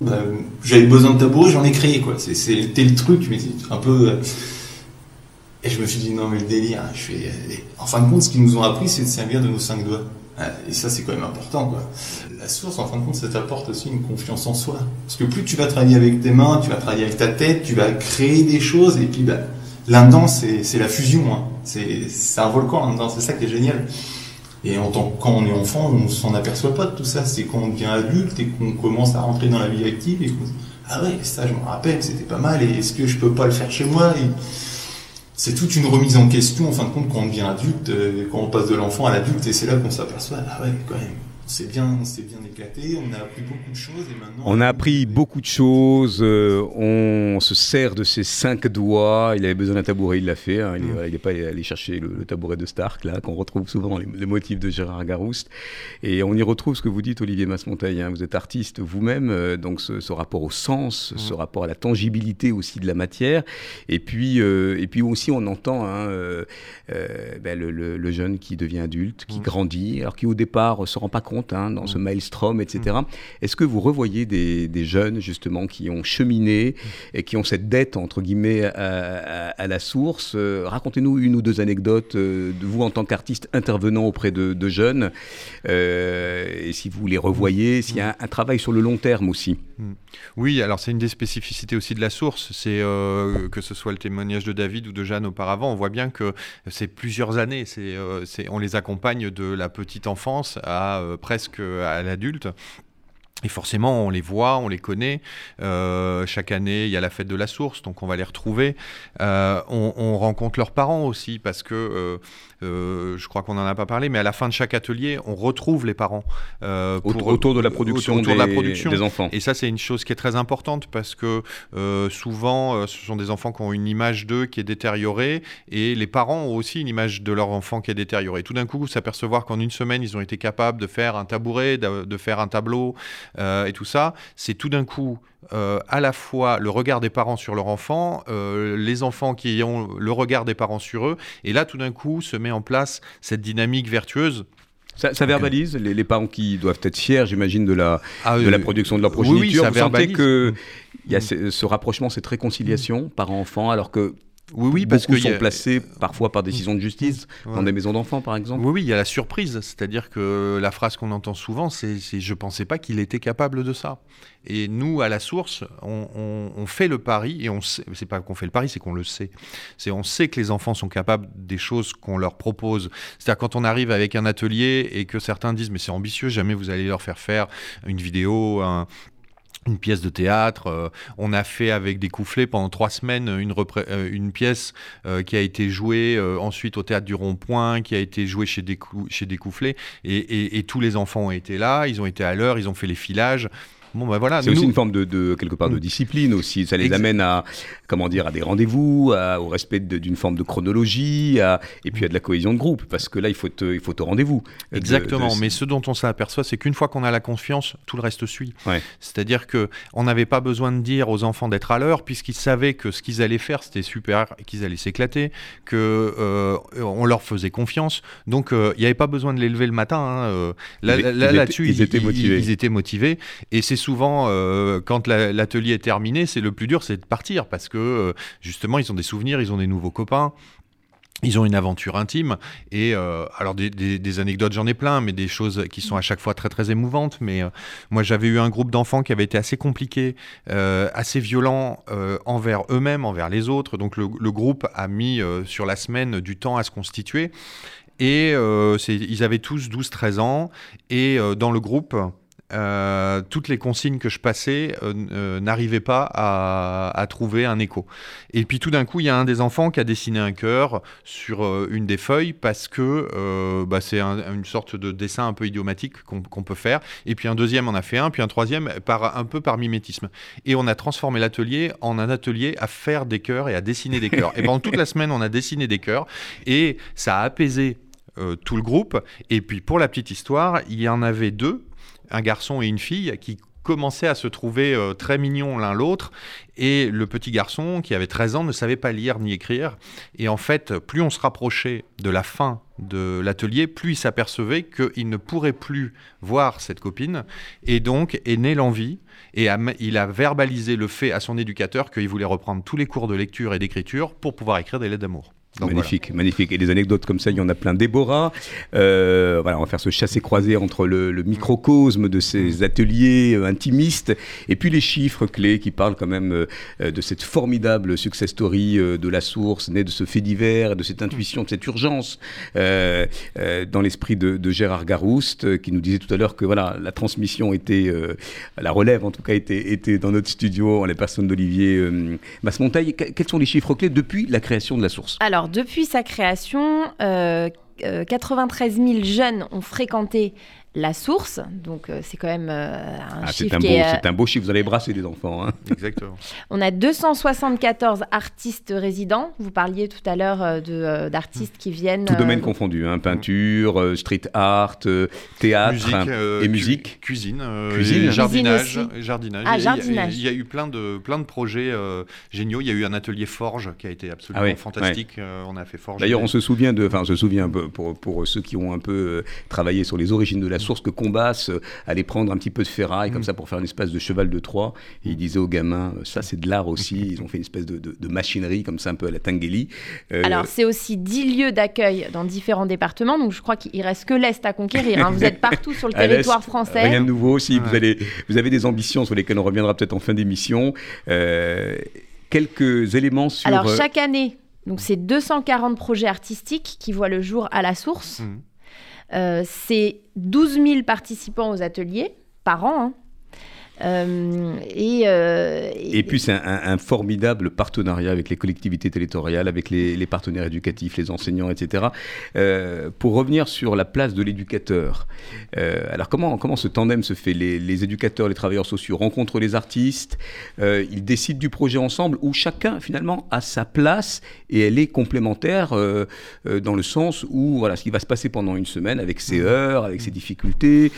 bah, j'avais besoin de tabouret, j'en ai créé quoi. C'était le truc, mais un peu. Euh, et je me suis dit non mais le délire. Hein. En fin de compte, ce qu'ils nous ont appris, c'est de servir de nos cinq doigts. Et ça, c'est quand même important quoi. La source, en fin de compte, ça t'apporte aussi une confiance en soi. Parce que plus tu vas travailler avec tes mains, tu vas travailler avec ta tête, tu vas créer des choses. Et puis bah, là-dedans, c'est la fusion. Hein. C'est un volcan là-dedans. C'est ça qui est génial. Et en tant, quand on est enfant, on s'en aperçoit pas de tout ça. C'est quand on devient adulte et qu'on commence à rentrer dans la vie active et qu'on ah ouais, ça je me rappelle, c'était pas mal. Et est-ce que je peux pas le faire chez moi? C'est toute une remise en question en fin de compte quand on devient adulte, euh, quand on passe de l'enfant à l'adulte, et c'est là qu'on s'aperçoit ah ouais quand même c'est bien, bien éclaté, on a appris beaucoup de choses et maintenant... On a appris beaucoup de choses, euh, on se sert de ses cinq doigts, il avait besoin d'un tabouret, il l'a fait, hein. il n'est mm. pas allé chercher le, tabouret de Stark, là, qu'on retrouve souvent dans les, motifs de Gérard Garouste, et on y retrouve ce que vous dites, Olivier Masmontagne, hein. vous êtes artiste vous-même, euh, donc ce, rapport au sens, mm. ce rapport à la tangibilité aussi de la matière, et puis, euh, et puis aussi on entend hein, ben, le, jeune qui devient adulte, qui mm. grandit, alors qui au départ se rend pas compte Hein, dans ce mm. maelstrom, etc. Mm. Est-ce que vous revoyez des, jeunes justement qui ont cheminé et qui ont cette dette entre guillemets à, la source? Euh, Racontez-nous une ou deux anecdotes euh, de vous en tant qu'artiste intervenant auprès de, jeunes euh, et si vous les revoyez, s'il y a un, travail sur le long terme aussi. Mm. Oui, alors c'est une des spécificités aussi de la source, c'est que ce soit le témoignage de David ou de Jeanne auparavant, on voit bien que c'est plusieurs années, c'est, on les accompagne de la petite enfance à presque à l'adulte. Et forcément, on les voit, on les connaît. Euh, chaque année, il y a la fête de la source, donc on va les retrouver. Euh, on, rencontre leurs parents aussi, parce que euh, je crois qu'on n'en a pas parlé, mais à la fin de chaque atelier, on retrouve les parents. autour, de la production, des, de la production des enfants. Et ça, c'est une chose qui est très importante, parce que souvent, ce sont des enfants qui ont une image d'eux qui est détériorée, et les parents ont aussi une image de leur enfant qui est détériorée. Tout d'un coup, s'apercevoir qu'en une semaine, ils ont été capables de faire un tabouret, de faire un tableau, euh, et tout ça, c'est tout d'un coup euh, à la fois le regard des parents sur leur enfant, euh, les enfants qui ont le regard des parents sur eux, et là tout d'un coup se met en place cette dynamique vertueuse. Ça, verbalise les, parents qui doivent être fiers, j'imagine, de la, ah, de la production de leur progéniture. Oui, ça Vous sentez que il y a mm. ce, rapprochement, cette réconciliation mm. parents-enfants, alors que oui, oui, parce qu'ils sont placés parfois par décision de justice dans des maisons d'enfants, par exemple. Oui, oui, il y a la surprise. C'est-à-dire que la phrase qu'on entend souvent, c'est Je ne pensais pas qu'il était capable de ça. Et nous, à la source, on, fait le pari, et on c'est pas qu'on fait le pari, c'est qu'on le sait. C'est on sait que les enfants sont capables des choses qu'on leur propose. C'est-à-dire quand on arrive avec un atelier et que certains disent Mais c'est ambitieux, jamais vous allez leur faire faire une vidéo, un une pièce de théâtre. Euh, on a fait avec des coufflets pendant trois semaines une, euh, une pièce euh, qui a été jouée ensuite au théâtre du Rond-Point, qui a été jouée chez des, chez et, tous les enfants ont été là, ils ont été à l'heure, ils ont fait les filages. Bon, voilà. C'est aussi une forme de, quelque part de discipline aussi. Ça les amène à comment dire à des rendez-vous, au respect d'une forme de chronologie, et puis à de la cohésion de groupe. Parce que là, il faut te, il faut te rendez-vous. Exactement. Mais ce dont on s'aperçoit, c'est qu'une fois qu'on a la confiance, tout le reste suit. C'est-à-dire que on n'avait pas besoin de dire aux enfants d'être à l'heure, puisqu'ils savaient que ce qu'ils allaient faire, c'était super, qu'ils allaient s'éclater, que euh, on leur faisait confiance. Donc, euh, il n'y avait pas besoin de les lever le matin. Hein. Là-dessus, ils, étaient motivés. Ils, étaient motivés. Et c'est souvent, quand l'atelier est terminé, c'est le plus dur, c'est de partir, parce que justement, ils ont des souvenirs, ils ont des nouveaux copains. Ils ont une aventure intime et euh, alors des, anecdotes j'en ai plein mais des choses qui sont à chaque fois très très émouvantes mais euh, moi j'avais eu un groupe d'enfants qui avait été assez compliqué euh, assez violent envers eux-mêmes envers les autres donc le, le groupe a mis sur la semaine du temps à se constituer et ils avaient tous 12-13 ans et dans le groupe euh, toutes les consignes que je passais euh, euh, n'arrivaient pas à, trouver un écho. Et puis tout d'un coup, il y a un des enfants qui a dessiné un cœur sur une des feuilles parce que bah, c'est une sorte de dessin un peu idiomatique qu'on peut faire. Et puis un deuxième en a fait un, puis un troisième par, un peu par mimétisme. Et on a transformé l'atelier en un atelier à faire des cœurs et à dessiner des cœurs. et pendant toute la semaine, on a dessiné des cœurs et ça a apaisé tout le groupe. Et puis pour la petite histoire, il y en avait deux un garçon et une fille qui commençaient à se trouver euh, très mignons l'un l'autre. Et le petit garçon, qui avait 13 ans, ne savait pas lire ni écrire. Et en fait, plus on se rapprochait de la fin de l'atelier, plus il s'apercevait qu'il ne pourrait plus voir cette copine. Et donc est née l'envie. Et il a verbalisé le fait à son éducateur qu'il voulait reprendre tous les cours de lecture et d'écriture pour pouvoir écrire des lettres d'amour magnifique, magnifique. Et des anecdotes comme ça, il y en a plein. Déborah, euh, voilà, on va faire ce chassé-croisé entre le, microcosme de ces ateliers euh, intimistes et puis les chiffres clés qui parlent quand même euh, de cette formidable success story de la source, née de ce fait divers, de cette intuition, de cette urgence dans l'esprit de, Gérard Garouste, qui nous disait tout à l'heure que voilà, la transmission était, la relève en tout cas était, était dans notre studio en la personne d'Olivier Masmontaille. Quels sont les chiffres clés depuis la création de la source? Alors, depuis sa création, 93 euh, 000 euh, jeunes ont fréquenté la source. Donc, euh, c'est quand même euh, un ah, chiffre. C'est un, beau, un beau chiffre, vous allez brasser des enfants. Hein. *laughs* Exactement. On a 274 artistes résidents. Vous parliez tout à l'heure euh, d'artistes qui viennent. Tout domaine confondu hein. peinture, street art, théâtre et musique. cuisine, cuisine. jardinage. jardinage. Ah, jardinage. Il, y a, eu plein de, plein de projets géniaux. Il y a eu un atelier forge qui a été absolument ah fantastique. on a fait forge. D'ailleurs, on se souvient de. Enfin, on se souvient pour, pour ceux qui ont un peu travaillé sur les origines de la source que Combas euh, allait prendre un petit peu de ferraille comme mm. ça pour faire une espèce de cheval de Troie. Et il disait aux gamins, euh, ça c'est de l'art aussi. *laughs* Ils ont fait une espèce de, machinerie comme ça un peu à la Tangeli. Euh, Alors c'est aussi 10 lieux d'accueil dans différents départements. Donc je crois qu'il reste que l'Est à conquérir. Hein. Vous êtes partout sur le *laughs* territoire français. Rien de nouveau aussi. Vous, allez, vous avez des ambitions sur lesquelles on reviendra peut-être en fin d'émission. quelques éléments sur... Alors chaque année, donc c'est 240 projets artistiques qui voient le jour à la source. Mm. Euh, c'est 12 000 participants aux ateliers par an. Hein. Euh, euh, et, et, puis c'est un, formidable partenariat avec les collectivités territoriales, avec les, partenaires éducatifs, les enseignants, etc. Euh, pour revenir sur la place de l'éducateur, alors comment, comment ce tandem se fait? Les, éducateurs, les travailleurs sociaux rencontrent les artistes, ils décident du projet ensemble, où chacun finalement a sa place et elle est complémentaire dans le sens où voilà ce qui va se passer pendant une semaine avec ses mmh. heures, avec ses difficultés,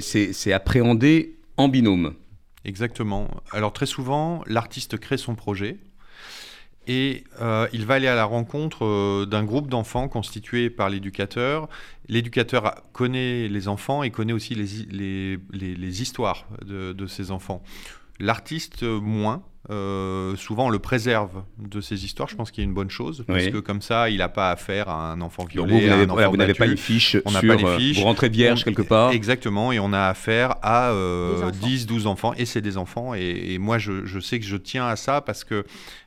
c'est appréhendé en binôme. Exactement. Alors très souvent, l'artiste crée son projet et euh, il va aller à la rencontre euh, d'un groupe d'enfants constitué par l'éducateur. L'éducateur connaît les enfants et connaît aussi les, les, histoires de, de, ces enfants. L'artiste, moins. Euh, souvent, on le préserve de ces histoires. Je pense qu'il y a une bonne chose parce que comme ça, il n'a pas affaire à un enfant violé. vous n'avez pas les fiches. On n'a pas les euh, fiches. Vous rentrez vierge quelque part. Exactement. Et on a affaire à 10, 12 enfants. Et c'est des enfants. Et, moi, je, sais que je tiens à ça parce que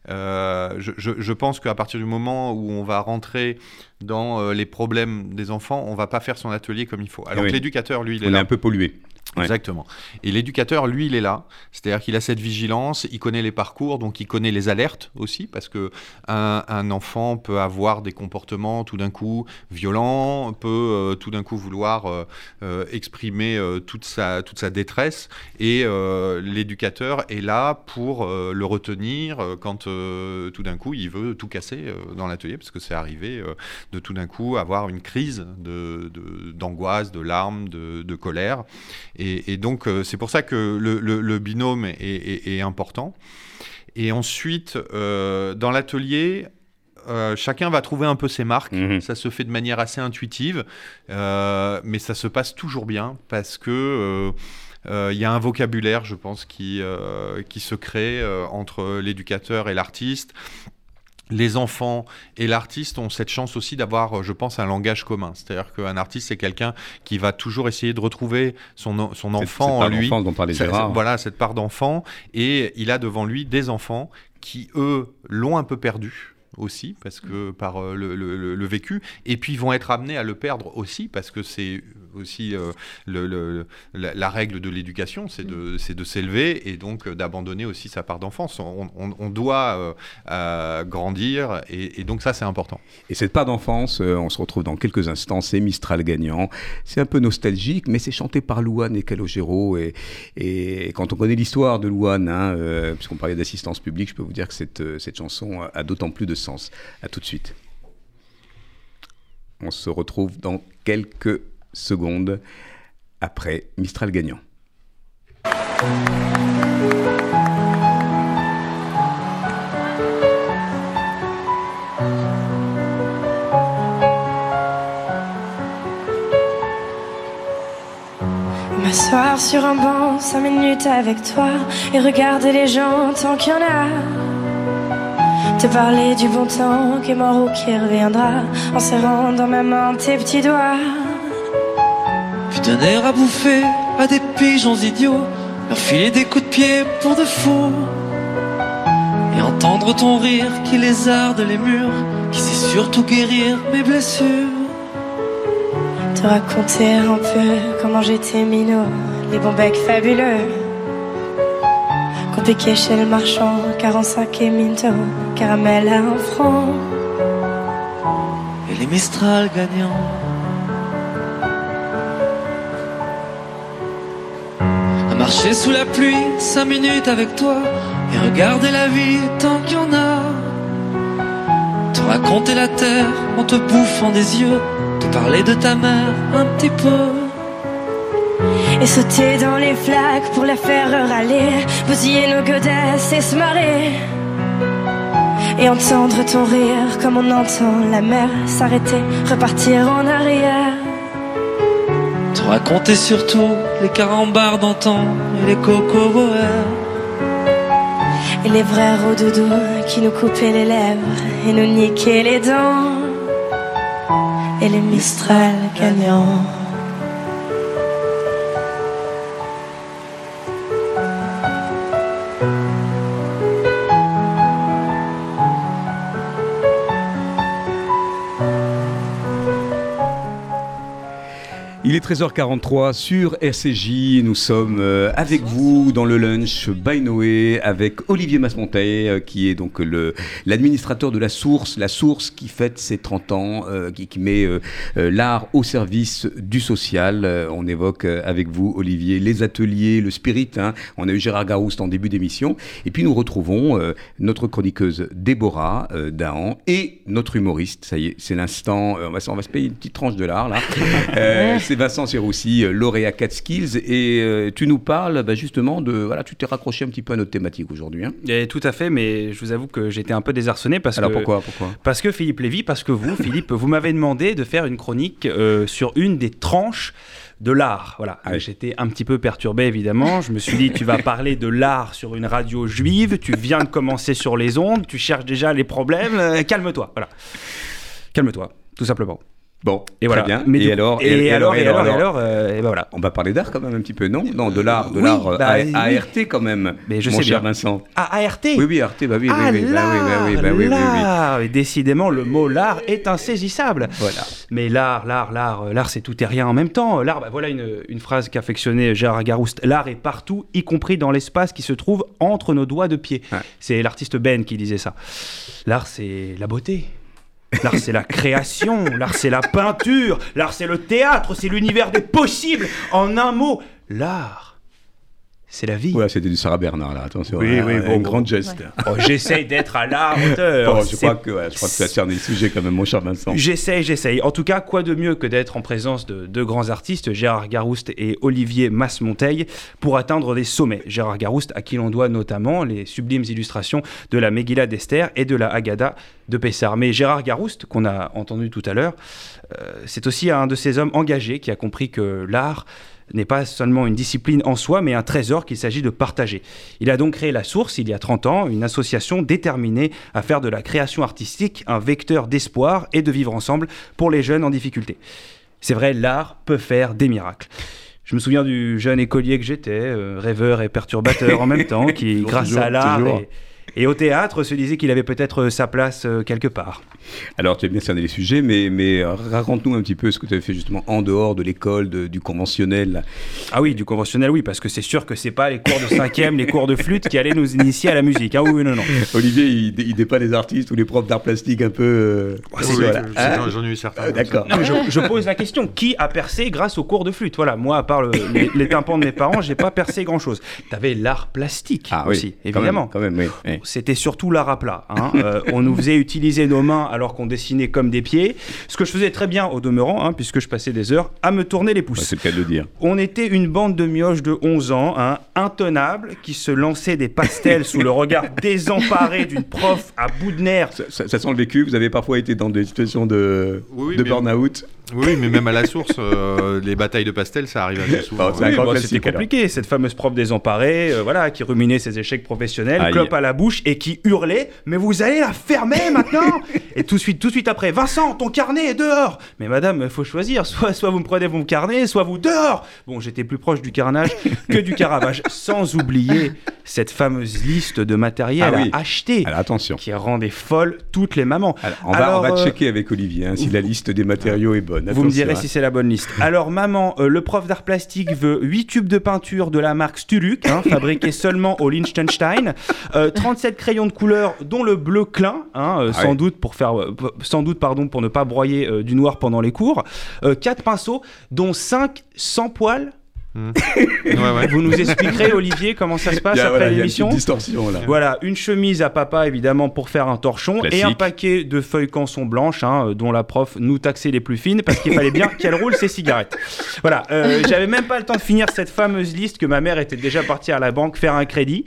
euh, je, pense qu'à partir du moment où on va rentrer dans les problèmes des enfants, on va pas faire son atelier comme il faut. Alors que l'éducateur, lui, il est on est un peu pollué. Exactement. Et l'éducateur, lui, il est là. C'est-à-dire qu'il a cette vigilance, il connaît les parcours, donc il connaît les alertes aussi, parce que un, enfant peut avoir des comportements tout d'un coup violents, peut euh, tout d'un coup vouloir euh, euh, exprimer toute, sa, toute sa détresse, et l'éducateur est là pour le retenir quand tout d'un coup il veut tout casser dans l'atelier, parce que c'est arrivé de tout d'un coup avoir une crise d'angoisse, de, de, larmes, de, de colère. Et, donc, euh, c'est pour ça que le, binôme est, important. Et ensuite, euh, dans l'atelier, euh, chacun va trouver un peu ses marques. Mhm. Ça se fait de manière assez intuitive, mais ça se passe toujours bien parce que il y a un vocabulaire, je pense, qui, qui se crée entre l'éducateur et l'artiste les enfants et l'artiste ont cette chance aussi d'avoir, je pense, un langage commun. C'est-à-dire qu'un artiste, c'est quelqu'un qui va toujours essayer de retrouver son, son enfant en lui. Dont parlait Gérard. Voilà, cette part d'enfant. Et il a devant lui des enfants qui, eux, l'ont un peu perdu aussi, parce que par euh, le, le, vécu, et puis ils vont être amenés à le perdre aussi, parce que c'est aussi euh, le, la, règle de l'éducation, c'est de, de s'élever et donc euh, d'abandonner aussi sa part d'enfance. On, doit euh, grandir et, donc ça c'est important. Et cette part d'enfance, on se retrouve dans quelques instants, c'est Mistral gagnant. C'est un peu nostalgique, mais c'est chanté par Louane et Calogero. Et, et quand on connaît l'histoire de Louane, hein, puisqu'on parlait d'assistance publique, je peux vous dire que cette, cette chanson a d'autant plus de sens. À tout de suite. On se retrouve dans quelques secondes après Mistral gagnant. M'asseoir sur un banc, cinq minutes avec toi et regarder les gens tant qu'il y en a. Te parler du bon temps qui est mort ou qui reviendra en serrant dans ma main tes petits doigts. Donner à bouffer à des pigeons idiots, leur filer des coups de pied pour de faux. Et entendre ton rire qui lézarde les murs, qui sait surtout guérir mes blessures. Te raconter un peu comment j'étais minot, les bons becs fabuleux. Qu'on piquait chez le marchand, 45 et minto, caramel à un franc. Et les Mistral gagnants. Sous la pluie, cinq minutes avec toi et regarder la vie tant qu'il y en a. Te raconter la terre en te bouffant des yeux, te parler de ta mère un petit peu. Et sauter dans les flaques pour la faire râler, bousiller nos godesses et se marrer. Et entendre ton rire comme on entend la mer s'arrêter, repartir en arrière. Te raconter surtout les carambars d'antan et les cocoboères. Et les vrais doudou qui nous coupaient les lèvres et nous niquaient les dents. Et les Mistral gagnants. Il est 13h43 sur RCJ. Nous sommes euh, avec vous dans le lunch by Noé avec Olivier Masmontaille euh, qui est donc l'administrateur de la Source, la Source qui fête ses 30 ans, euh, qui, met l'art au service du social. on évoque avec vous, Olivier, les ateliers, le spirit. Hein. On a eu Gérard Garouste en début d'émission. Et puis nous retrouvons notre chroniqueuse Déborah Dahan et notre humoriste. Ça y est, c'est l'instant. on, va, on va se payer une petite tranche de l'art là. *laughs* Vincent Siroussi, euh, lauréat 4 Skills, et euh, tu nous parles bah, justement de. Voilà, tu t'es raccroché un petit peu à notre thématique aujourd'hui. Hein. tout à fait, mais je vous avoue que j'étais un peu désarçonné parce Alors que. pourquoi, pourquoi? Parce que Philippe Lévy, parce que vous, Philippe, vous m'avez demandé de faire une chronique euh, sur une des tranches de l'art. Voilà. Ah J'étais un petit peu perturbé, évidemment. Je me suis dit, tu vas parler de l'art sur une radio juive, tu viens de commencer sur les ondes, tu cherches déjà les problèmes, calme-toi. Voilà. Calme-toi, tout simplement. Bon, et voilà. très bien. Mais et, alors, et, alors, et alors, et alors, euh, et ben voilà. On va parler d'art quand même un petit peu, non? Non, de l'art, de oui, l'art euh, bah, oui. ART quand même. Mais je mon sais cher bien. Vincent. Ah, ART Oui, oui, ART, bah oui, oui, Ah, oui, bah oui, bah oui, bah oui, oui, oui, oui. Décidément, le mot l'art est insaisissable. Voilà. Mais l'art, l'art, l'art, euh, l'art, c'est tout et rien en même temps. L'art, bah, voilà une, une phrase qu'affectionnait Gérard Garouste. L'art est partout, y compris dans l'espace qui se trouve entre nos doigts de pied. Ouais. C'est l'artiste Ben qui disait ça. L'art, c'est la beauté. L'art, c'est la création. L'art, c'est la peinture. L'art, c'est le théâtre. C'est l'univers des possibles. En un mot, l'art, c'est la vie. Voilà, c'était du Sarah Bernard, là, attention. Oui, hein, oui, un bon, grand bon. geste. Oh, J'essaye d'être à la hauteur. Bon, je, crois que, ouais, je crois que tu as cerné le sujet quand même, mon cher Vincent. J'essaye, j'essaye. En tout cas, quoi de mieux que d'être en présence de deux grands artistes, Gérard Garouste et Olivier Masmonteil, pour atteindre des sommets. Gérard Garouste, à qui l'on doit notamment les sublimes illustrations de la Megillah d'Esther et de la Haggadah de Pessar. Mais Gérard Garouste, qu'on a entendu tout à l'heure, euh, c'est aussi un de ces hommes engagés qui a compris que l'art n'est pas seulement une discipline en soi, mais un trésor qu'il s'agit de partager. Il a donc créé La Source il y a 30 ans, une association déterminée à faire de la création artistique un vecteur d'espoir et de vivre ensemble pour les jeunes en difficulté. C'est vrai, l'art peut faire des miracles. Je me souviens du jeune écolier que j'étais, euh, rêveur et perturbateur en même *laughs* temps, qui, grâce toujours, à l'art. Et, au théâtre, se disait qu'il avait peut-être sa place euh, quelque part. Alors, tu as bien cerné les sujets, mais, mais euh, raconte-nous un petit peu ce que tu as fait justement en dehors de l'école, de- du conventionnel. Ah oui, du conventionnel, oui, parce que c'est sûr que c'est pas les cours de cinquième, les cours de flûte qui allaient nous initier à la musique. Ah oui, oui, non, non. Olivier, il, il dépeint les artistes ou les profs d'art plastique un peu. euh, c'est Oui, voilà. oui, Hein j'en- ai eu certains. Ah. D'accord. Je, je pose la question qui a percé grâce aux cours de flûte? Voilà, moi, à part le- les, les tympans de mes parents, j'ai pas percé grand chose. T'avais l'art plastique Ah oui, aussi, quand même, évidemment. Quand même, oui. C'était surtout l'art à plat. hein. *laughs* Euh, on nous faisait utiliser nos mains alors qu'on dessinait comme des pieds. Ce que je faisais très bien au demeurant, hein, puisque je passais des heures à me tourner les Ouais, pouces. c'est le cas de le dire. On était une bande de mioches de 11 ans, hein, intenables, qui se lançaient des pastels sous le regard *laughs* désemparé d'une prof à bout de nerfs. Ça, ça- ça sent le vécu. Vous avez parfois été dans des situations de, Oui, oui, de mais- burn-out. Oui, mais même à la source, euh, les batailles de pastels, ça arrive assez souvent. Oui, bah, classique, C'était compliqué, cette fameuse prof désemparée, euh, voilà, qui ruminait ses échecs professionnels, Aïe. clope à la bouche et qui hurlait Mais vous allez la fermer maintenant Et tout de suite, tout de suite après, Vincent, ton carnet est dehors Mais madame, il faut choisir, soit, soit vous me prenez mon carnet, soit vous dehors Bon, j'étais plus proche du carnage que du caravage, sans oublier cette fameuse liste de matériel Ah oui. à acheter. Alors attention. Qui rendait folle toutes les mamans. Alors, on, va, Alors, on va euh, checker avec Olivier hein, si la liste des matériaux est bonne. vous me direz hein. si c'est la bonne liste. Alors, maman, euh, le prof d'art plastique veut 8 tubes de peinture de la marque Sturluck, hein, fabriqués seulement au Liechtenstein, euh, 37 crayons de couleur, dont le bleu clin, hein, euh, Ah sans doute pour faire, euh, sans doute pardon pour ne pas broyer euh, du noir pendant les cours, 4 pinceaux, dont 5 sans poils. Ouais, ouais. Vous nous expliquerez, Olivier, comment ça se passe a- après voilà, il y a une l'émission petite distorsion là. voilà, une chemise à papa évidemment pour faire un torchon et un paquet de feuilles canson blanches hein, euh, dont la prof nous taxait les plus fines parce qu'il fallait bien qu'elle roule ses cigarettes. Voilà, euh, j'avais même pas le temps de finir cette fameuse liste que ma mère était déjà partie à la banque faire un crédit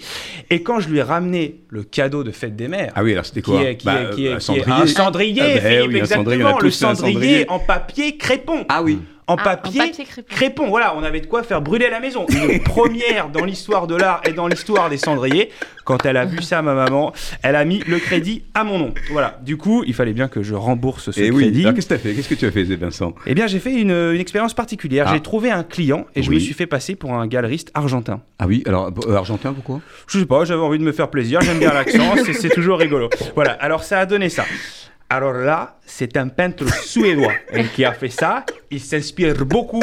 et quand je lui ai ramené le cadeau de fête des mères. Ah oui, alors c'était Qui quoi est, qui Bah, est, qui euh, est- un qui est cendrier. un cendrier, Ah bah Philippe, oui, un cendrier, on exactement, a le cendrier. en papier crépon. Ah oui. En Ah, papier, en papier crépon. crépon. Voilà, on avait de quoi faire brûler la maison. Une *laughs* première dans l'histoire de l'art et dans l'histoire des cendriers. Quand elle a vu ça, ma maman, elle a mis le crédit à mon nom. Voilà. Du coup, il fallait bien que je rembourse ce Et Eh oui. crédit. Alors qu'est-ce que tu as fait? Qu'est-ce que tu as fait, Vincent? Eh bien, j'ai fait une, une expérience particulière. Ah. J'ai trouvé un client et je me suis fait passer pour un galeriste argentin. Ah oui, alors euh, argentin, pourquoi? Je sais pas, j'avais envie de me faire plaisir, j'aime bien l'accent, *laughs* c'est- c'est toujours rigolo. Voilà, alors ça a donné ça. Alors là, c'est un peintre suédois qui a fait ça. Il s'inspire beaucoup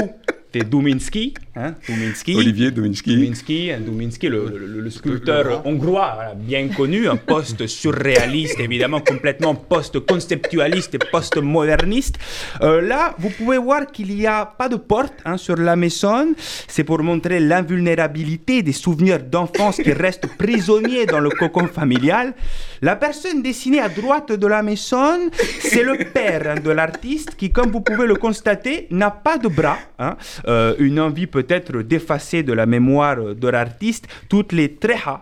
Duminsky. Hein, Duminsky. Olivier Dominski. Duminsky, hein, Duminsky, le, le- le sculpteur hongrois, voilà, bien connu, un post-surréaliste, évidemment complètement post-conceptualiste et post-moderniste. Euh, là, vous pouvez voir qu'il n'y a pas de porte hein, sur la maison. C'est pour montrer l'invulnérabilité des souvenirs d'enfance qui restent prisonniers dans le cocon familial. La personne dessinée à droite de la maison, c'est le père hein, de l'artiste qui, comme vous pouvez le constater, n'a pas de bras. hein. Une envie peut-être d'effacer de la mémoire de l'artiste toutes les tréhas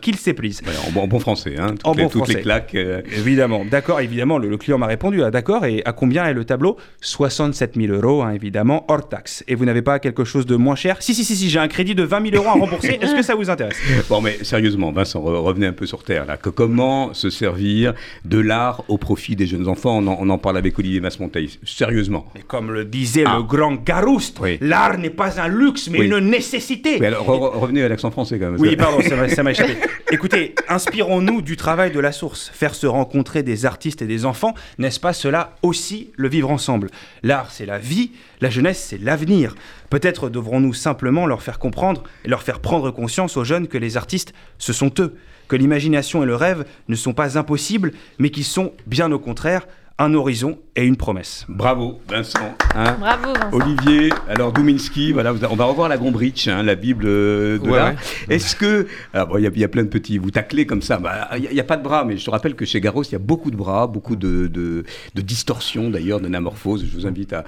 qu'il s'est prises. en, bon, français, hein, toutes, les, toutes les claques. Évidemment, d'accord, évidemment, le, client m'a répondu, ah, d'accord, et à combien est le tableau? 67 000 euros, hein, évidemment, hors taxe. Et vous n'avez pas quelque chose de moins cher? Si, si, si, si j'ai un crédit de 20 000 euros à rembourser, est-ce que ça vous intéresse? Bon, mais sérieusement, Vincent, revenez un peu sur Terre, là. Que, comment se servir de l'art au profit des jeunes enfants? On en, parle avec Olivier Masmonteil, sérieusement. Mais comme le disait le ah. grand Garouste, l'art n'est pas un luxe, mais une nécessité. alors, revenez à l'accent français quand même. Oui, pardon, ça m'a échappé. *laughs* Écoutez, inspirons-nous du travail de la source. Faire se rencontrer des artistes et des enfants, n'est-ce pas cela aussi le vivre ensemble? L'art, c'est la vie, la jeunesse, c'est l'avenir. Peut-être devrons-nous simplement leur faire comprendre et leur faire prendre conscience aux jeunes que les artistes, ce sont eux, que l'imagination et le rêve ne sont pas impossibles, mais qui sont, bien au contraire, un horizon et une promesse. Bravo Vincent. Hein. Bravo Vincent. Olivier, alors Douminski, voilà, on va revoir la Gombrich, hein, la Bible de l'art. Est-ce que, il y, a plein de petits, vous taclez comme ça, bah, il n'y a, pas de bras, mais je te rappelle que chez Garros, il y a beaucoup de bras, beaucoup de, de, de distorsions d'ailleurs, d'anamorphose. Je vous invite à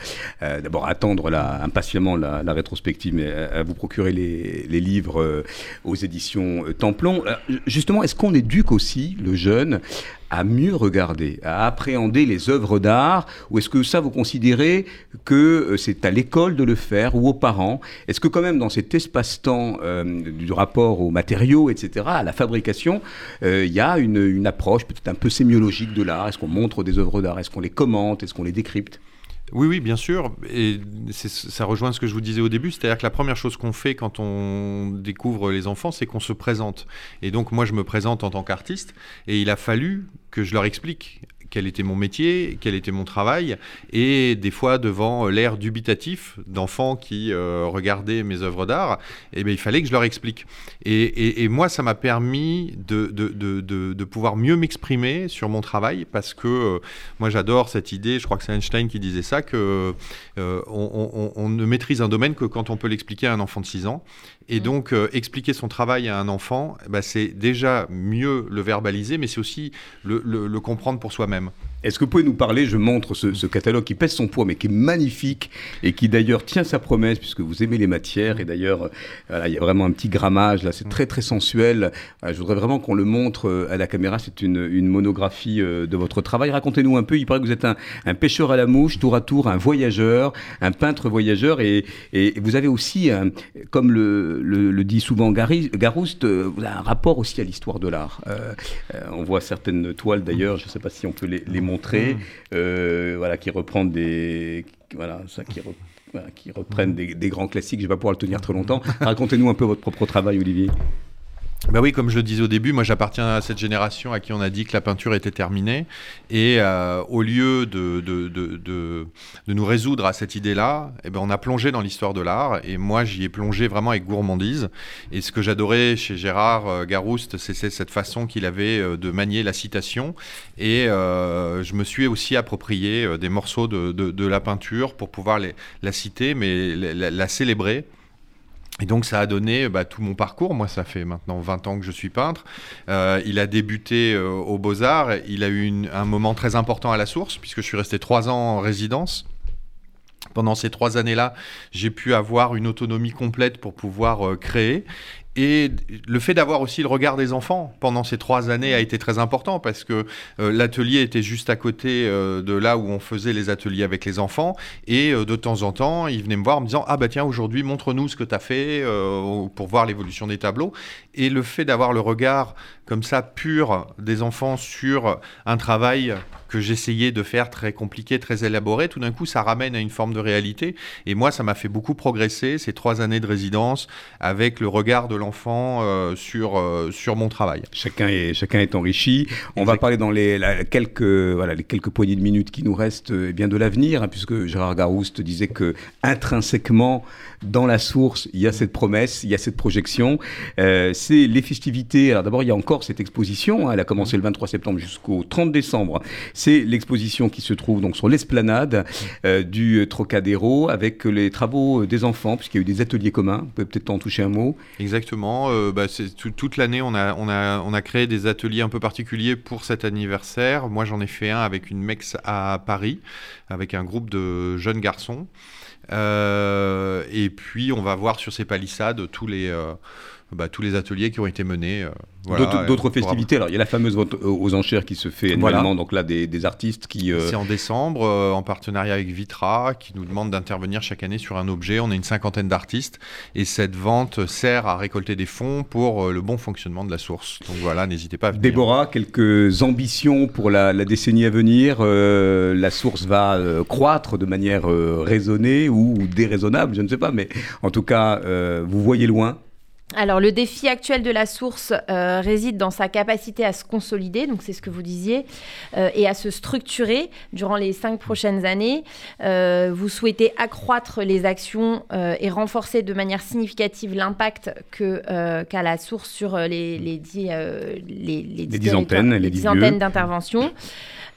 d'abord attendre la, impatiemment la, rétrospective, mais à, vous procurer les, les livres euh, aux éditions euh, Templon. Euh, justement, est-ce qu'on éduque aussi le jeune à mieux regarder, à appréhender les œuvres d'art Ou est-ce que ça, vous considérez que euh, c'est à l'école de le faire ou aux parents? Est-ce que quand même dans cet espace-temps euh, du rapport aux matériaux, etc., à la fabrication, euh, il y a une, une approche peut-être un peu sémiologique de l'art? Est-ce qu'on montre des œuvres d'art? Est-ce qu'on les commente? Est-ce qu'on les décrypte? Oui, oui, bien sûr. Et ça rejoint ce que je vous disais au début, c'est-à-dire que la première chose qu'on fait quand on découvre les enfants, c'est qu'on se présente. Et donc moi, je me présente en tant qu'artiste, et il a fallu que je leur explique quel était mon métier, quel était mon travail, et des fois devant l'air dubitatif d'enfants qui euh, regardaient mes œuvres d'art, eh bien, il fallait que je leur explique. Et, moi, ça m'a permis de, pouvoir mieux m'exprimer sur mon travail, parce que euh, moi j'adore cette idée, je crois que c'est Einstein qui disait ça, que euh, on, ne maîtrise un domaine que quand on peut l'expliquer à un enfant de 6 ans. Et mmh. donc, expliquer son travail à un enfant, bah, c'est déjà mieux le verbaliser, mais c'est aussi le comprendre pour soi-même. Est-ce que vous pouvez nous parler Je montre ce, catalogue qui pèse son poids, mais qui est magnifique et qui d'ailleurs tient sa promesse, puisque vous aimez les matières. Et d'ailleurs, euh, il y a vraiment un petit grammage là, c'est très très sensuel. je voudrais vraiment qu'on le montre euh, à la caméra. C'est une, monographie euh, de votre travail. Racontez-nous un peu. Il paraît que vous êtes un, pêcheur à la mouche, tour à tour, un voyageur, un peintre voyageur. Et, vous avez aussi, comme le, dit souvent Garouste, vous avez un rapport aussi à l'histoire de l'art. on voit certaines toiles d'ailleurs, je ne sais pas si on peut les, les mm. euh, voilà, qui reprennent des, voilà, ça, qui, qui reprennent des, des, grands classiques. Je ne vais pas pouvoir le tenir très longtemps. Racontez-nous un peu votre propre travail, Olivier. Bah oui, comme je le disais au début, moi j'appartiens à cette génération à qui on a dit que la peinture était terminée. Et euh, au lieu de, de, de, de, nous résoudre à cette idée-là, eh ben, on a plongé dans l'histoire de l'art. Et moi j'y ai plongé vraiment avec gourmandise. Et ce que j'adorais chez Gérard euh, Garouste, c'est cette façon qu'il avait euh, de manier la citation. Et je me suis aussi approprié des morceaux de, la peinture pour pouvoir les, la citer, mais la célébrer. Et donc ça a donné bah, tout mon parcours. Moi, ça fait maintenant 20 ans que je suis peintre. Euh, il a débuté euh, aux Beaux-Arts. Il a eu un moment très important à la source, puisque je suis resté trois ans en résidence. Pendant ces trois années-là, j'ai pu avoir une autonomie complète pour pouvoir euh, créer. Et le fait d'avoir aussi le regard des enfants pendant ces trois années a été très important parce que euh, l'atelier était juste à côté euh, de là où on faisait les ateliers avec les enfants. Et euh, de temps en temps, ils venaient me voir en me disant Ah bah tiens, aujourd'hui, montre-nous ce que tu as fait pour voir l'évolution des tableaux. Et le fait d'avoir le regard comme ça pur des enfants sur un travail que j'essayais de faire très compliqué, très élaboré, tout d'un coup, ça ramène à une forme de réalité. Et moi, ça m'a fait beaucoup progresser ces trois années de résidence avec le regard de l'enfant euh, sur, euh, sur mon travail. Chacun est, chacun est enrichi. On va parler dans les, quelques, voilà, les quelques poignées de minutes qui nous restent eh bien de l'avenir, hein, puisque Gérard Garouste disait que intrinsèquement, dans la source, il y a cette promesse, il y a cette projection. Euh, c'est les festivités. Alors d'abord, il y a encore cette exposition. Hein, elle a commencé le 23 septembre jusqu'au 30 décembre. C'est l'exposition qui se trouve donc sur l'esplanade euh, du Trocadéro avec les travaux des enfants, puisqu'il y a eu des ateliers communs. Vous pouvez peut-être en toucher un mot. Exactement. Euh, bah, toute l'année, on a, on, a, on a créé des ateliers un peu particuliers pour cet anniversaire. Moi, j'en ai fait un avec une MEX à Paris, avec un groupe de jeunes garçons. et puis, on va voir sur ces palissades tous les bah, tous les ateliers qui ont été menés. Euh, d'autres festivités. Alors, il y a la fameuse vente aux enchères qui se fait annuellement. Donc là, des, artistes qui. Euh, C'est en décembre, euh, en partenariat avec Vitra, qui nous demande d'intervenir chaque année sur un objet. On est une cinquantaine d'artistes. Et cette vente sert à récolter des fonds pour le bon fonctionnement de la source. Donc voilà, n'hésitez pas à venir. Déborah, quelques ambitions pour la, la décennie à venir. la source va croître de manière raisonnée ou déraisonnable, je ne sais pas. Mais en tout cas, vous voyez loin alors le défi actuel de la source euh, réside dans sa capacité à se consolider, donc c'est ce que vous disiez, euh, et à se structurer durant les cinq prochaines années. Euh, vous souhaitez accroître les actions et renforcer de manière significative l'impact qu'a la source sur les, les, dix, les, les, antennes, les antennes d'intervention.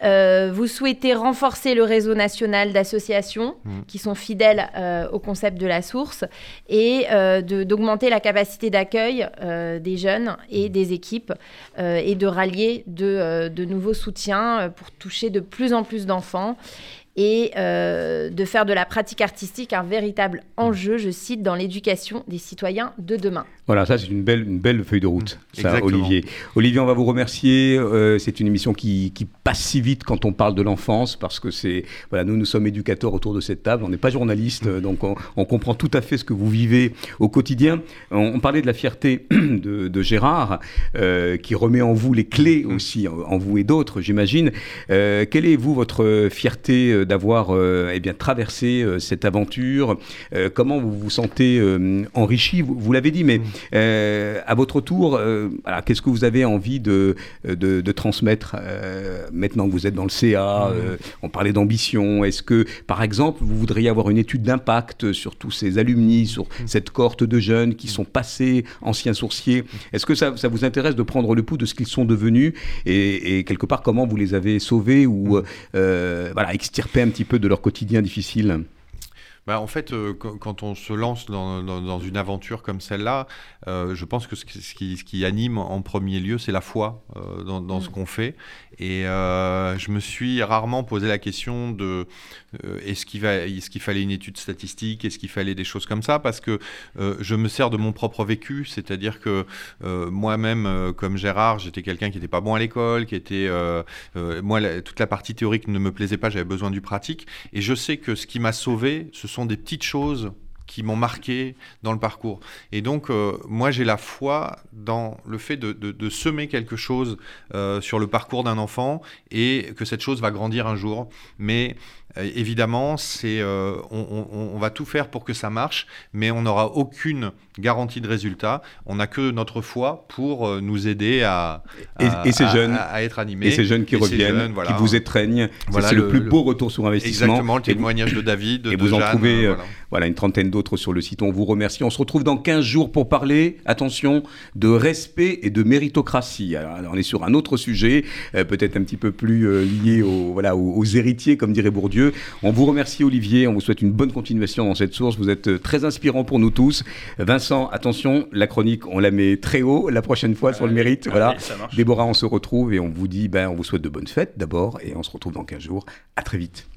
Euh, vous souhaitez renforcer le réseau national d'associations mmh. qui sont fidèles euh, au concept de la source et euh, d'augmenter la capacité d'accueil des jeunes et mmh. des équipes et de rallier de, de nouveaux soutiens pour toucher de plus en plus d'enfants et euh, de faire de la pratique artistique un véritable enjeu, je cite, dans l'éducation des citoyens de demain. Voilà, ça c'est une belle, une belle feuille de route, mmh, ça, Olivier. Olivier, on va vous remercier. Euh, c'est une émission qui, qui, passe si vite quand on parle de l'enfance, parce que c'est, voilà, nous, nous sommes éducateurs autour de cette table, on n'est pas journalistes, mmh. donc on, comprend tout à fait ce que vous vivez au quotidien. On, parlait de la fierté *clears throat* de, de Gérard, euh, qui remet en vous les clés mmh. aussi, en, vous et d'autres, j'imagine. quelle est, vous, votre fierté d'avoir euh, eh bien traversé euh, cette aventure. Euh, comment vous vous sentez enrichi? Vous, l'avez dit, mais à votre tour, qu'est-ce que vous avez envie de, de, transmettre maintenant que vous êtes dans le CA On parlait d'ambition. Est-ce que, par exemple, vous voudriez avoir une étude d'impact sur tous ces alumni, sur cette cohorte de jeunes qui sont passés anciens sourciers? Est-ce que ça, ça, vous intéresse de prendre le pouls de ce qu'ils sont devenus? Et, quelque part comment vous les avez sauvés ou voilà extirpés? Un petit peu de leur quotidien difficile bah, en fait, euh, quand on se lance dans, une aventure comme celle-là, euh, je pense que ce qui, ce qui, anime en premier lieu, c'est la foi euh, dans, ce mm. qu'on fait. Et je me suis rarement posé la question de est-ce qu'il est qu'il fallait une étude statistique, est-ce qu'il fallait des choses comme ça, parce que je me sers de mon propre vécu, c'est-à-dire que moi-même, comme Gérard, j'étais quelqu'un qui n'était pas bon à l'école, qui était moi toute la partie théorique ne me plaisait pas, j'avais besoin du pratique, et je sais que ce qui m'a sauvé, ce sont des petites choses qui m'ont marqué dans le parcours. Et donc, euh, moi, j'ai la foi dans le fait de, semer quelque chose euh, sur le parcours d'un enfant et que cette chose va grandir un jour. Mais évidemment, c'est, euh, on, va tout faire pour que ça marche, mais on n'aura aucune garantie de résultat. On n'a que notre foi pour euh, nous aider à, et, ces jeunes, à, être animés. Et ces jeunes qui reviennent, qui vous étreignent. c'est le, plus beau retour sur investissement. Exactement, le témoignage de David. Et vous en trouvez voilà. une trentaine d'autres sur le site. On vous remercie. On se retrouve dans 15 jours pour parler, attention, de respect et de méritocratie. on est sur un autre sujet, peut-être un petit peu plus lié aux, voilà, aux héritiers, comme dirait Bourdieu on vous remercie Olivier, on vous souhaite une bonne continuation dans cette source. Vous êtes euh, très inspirant pour nous tous. Vincent, attention, la chronique, on la met très haut la prochaine fois sur le mérite. Voilà. Déborah, on se retrouve et on vous dit, ben, on vous souhaite de bonnes fêtes d'abord et on se retrouve dans 15 jours. À très vite.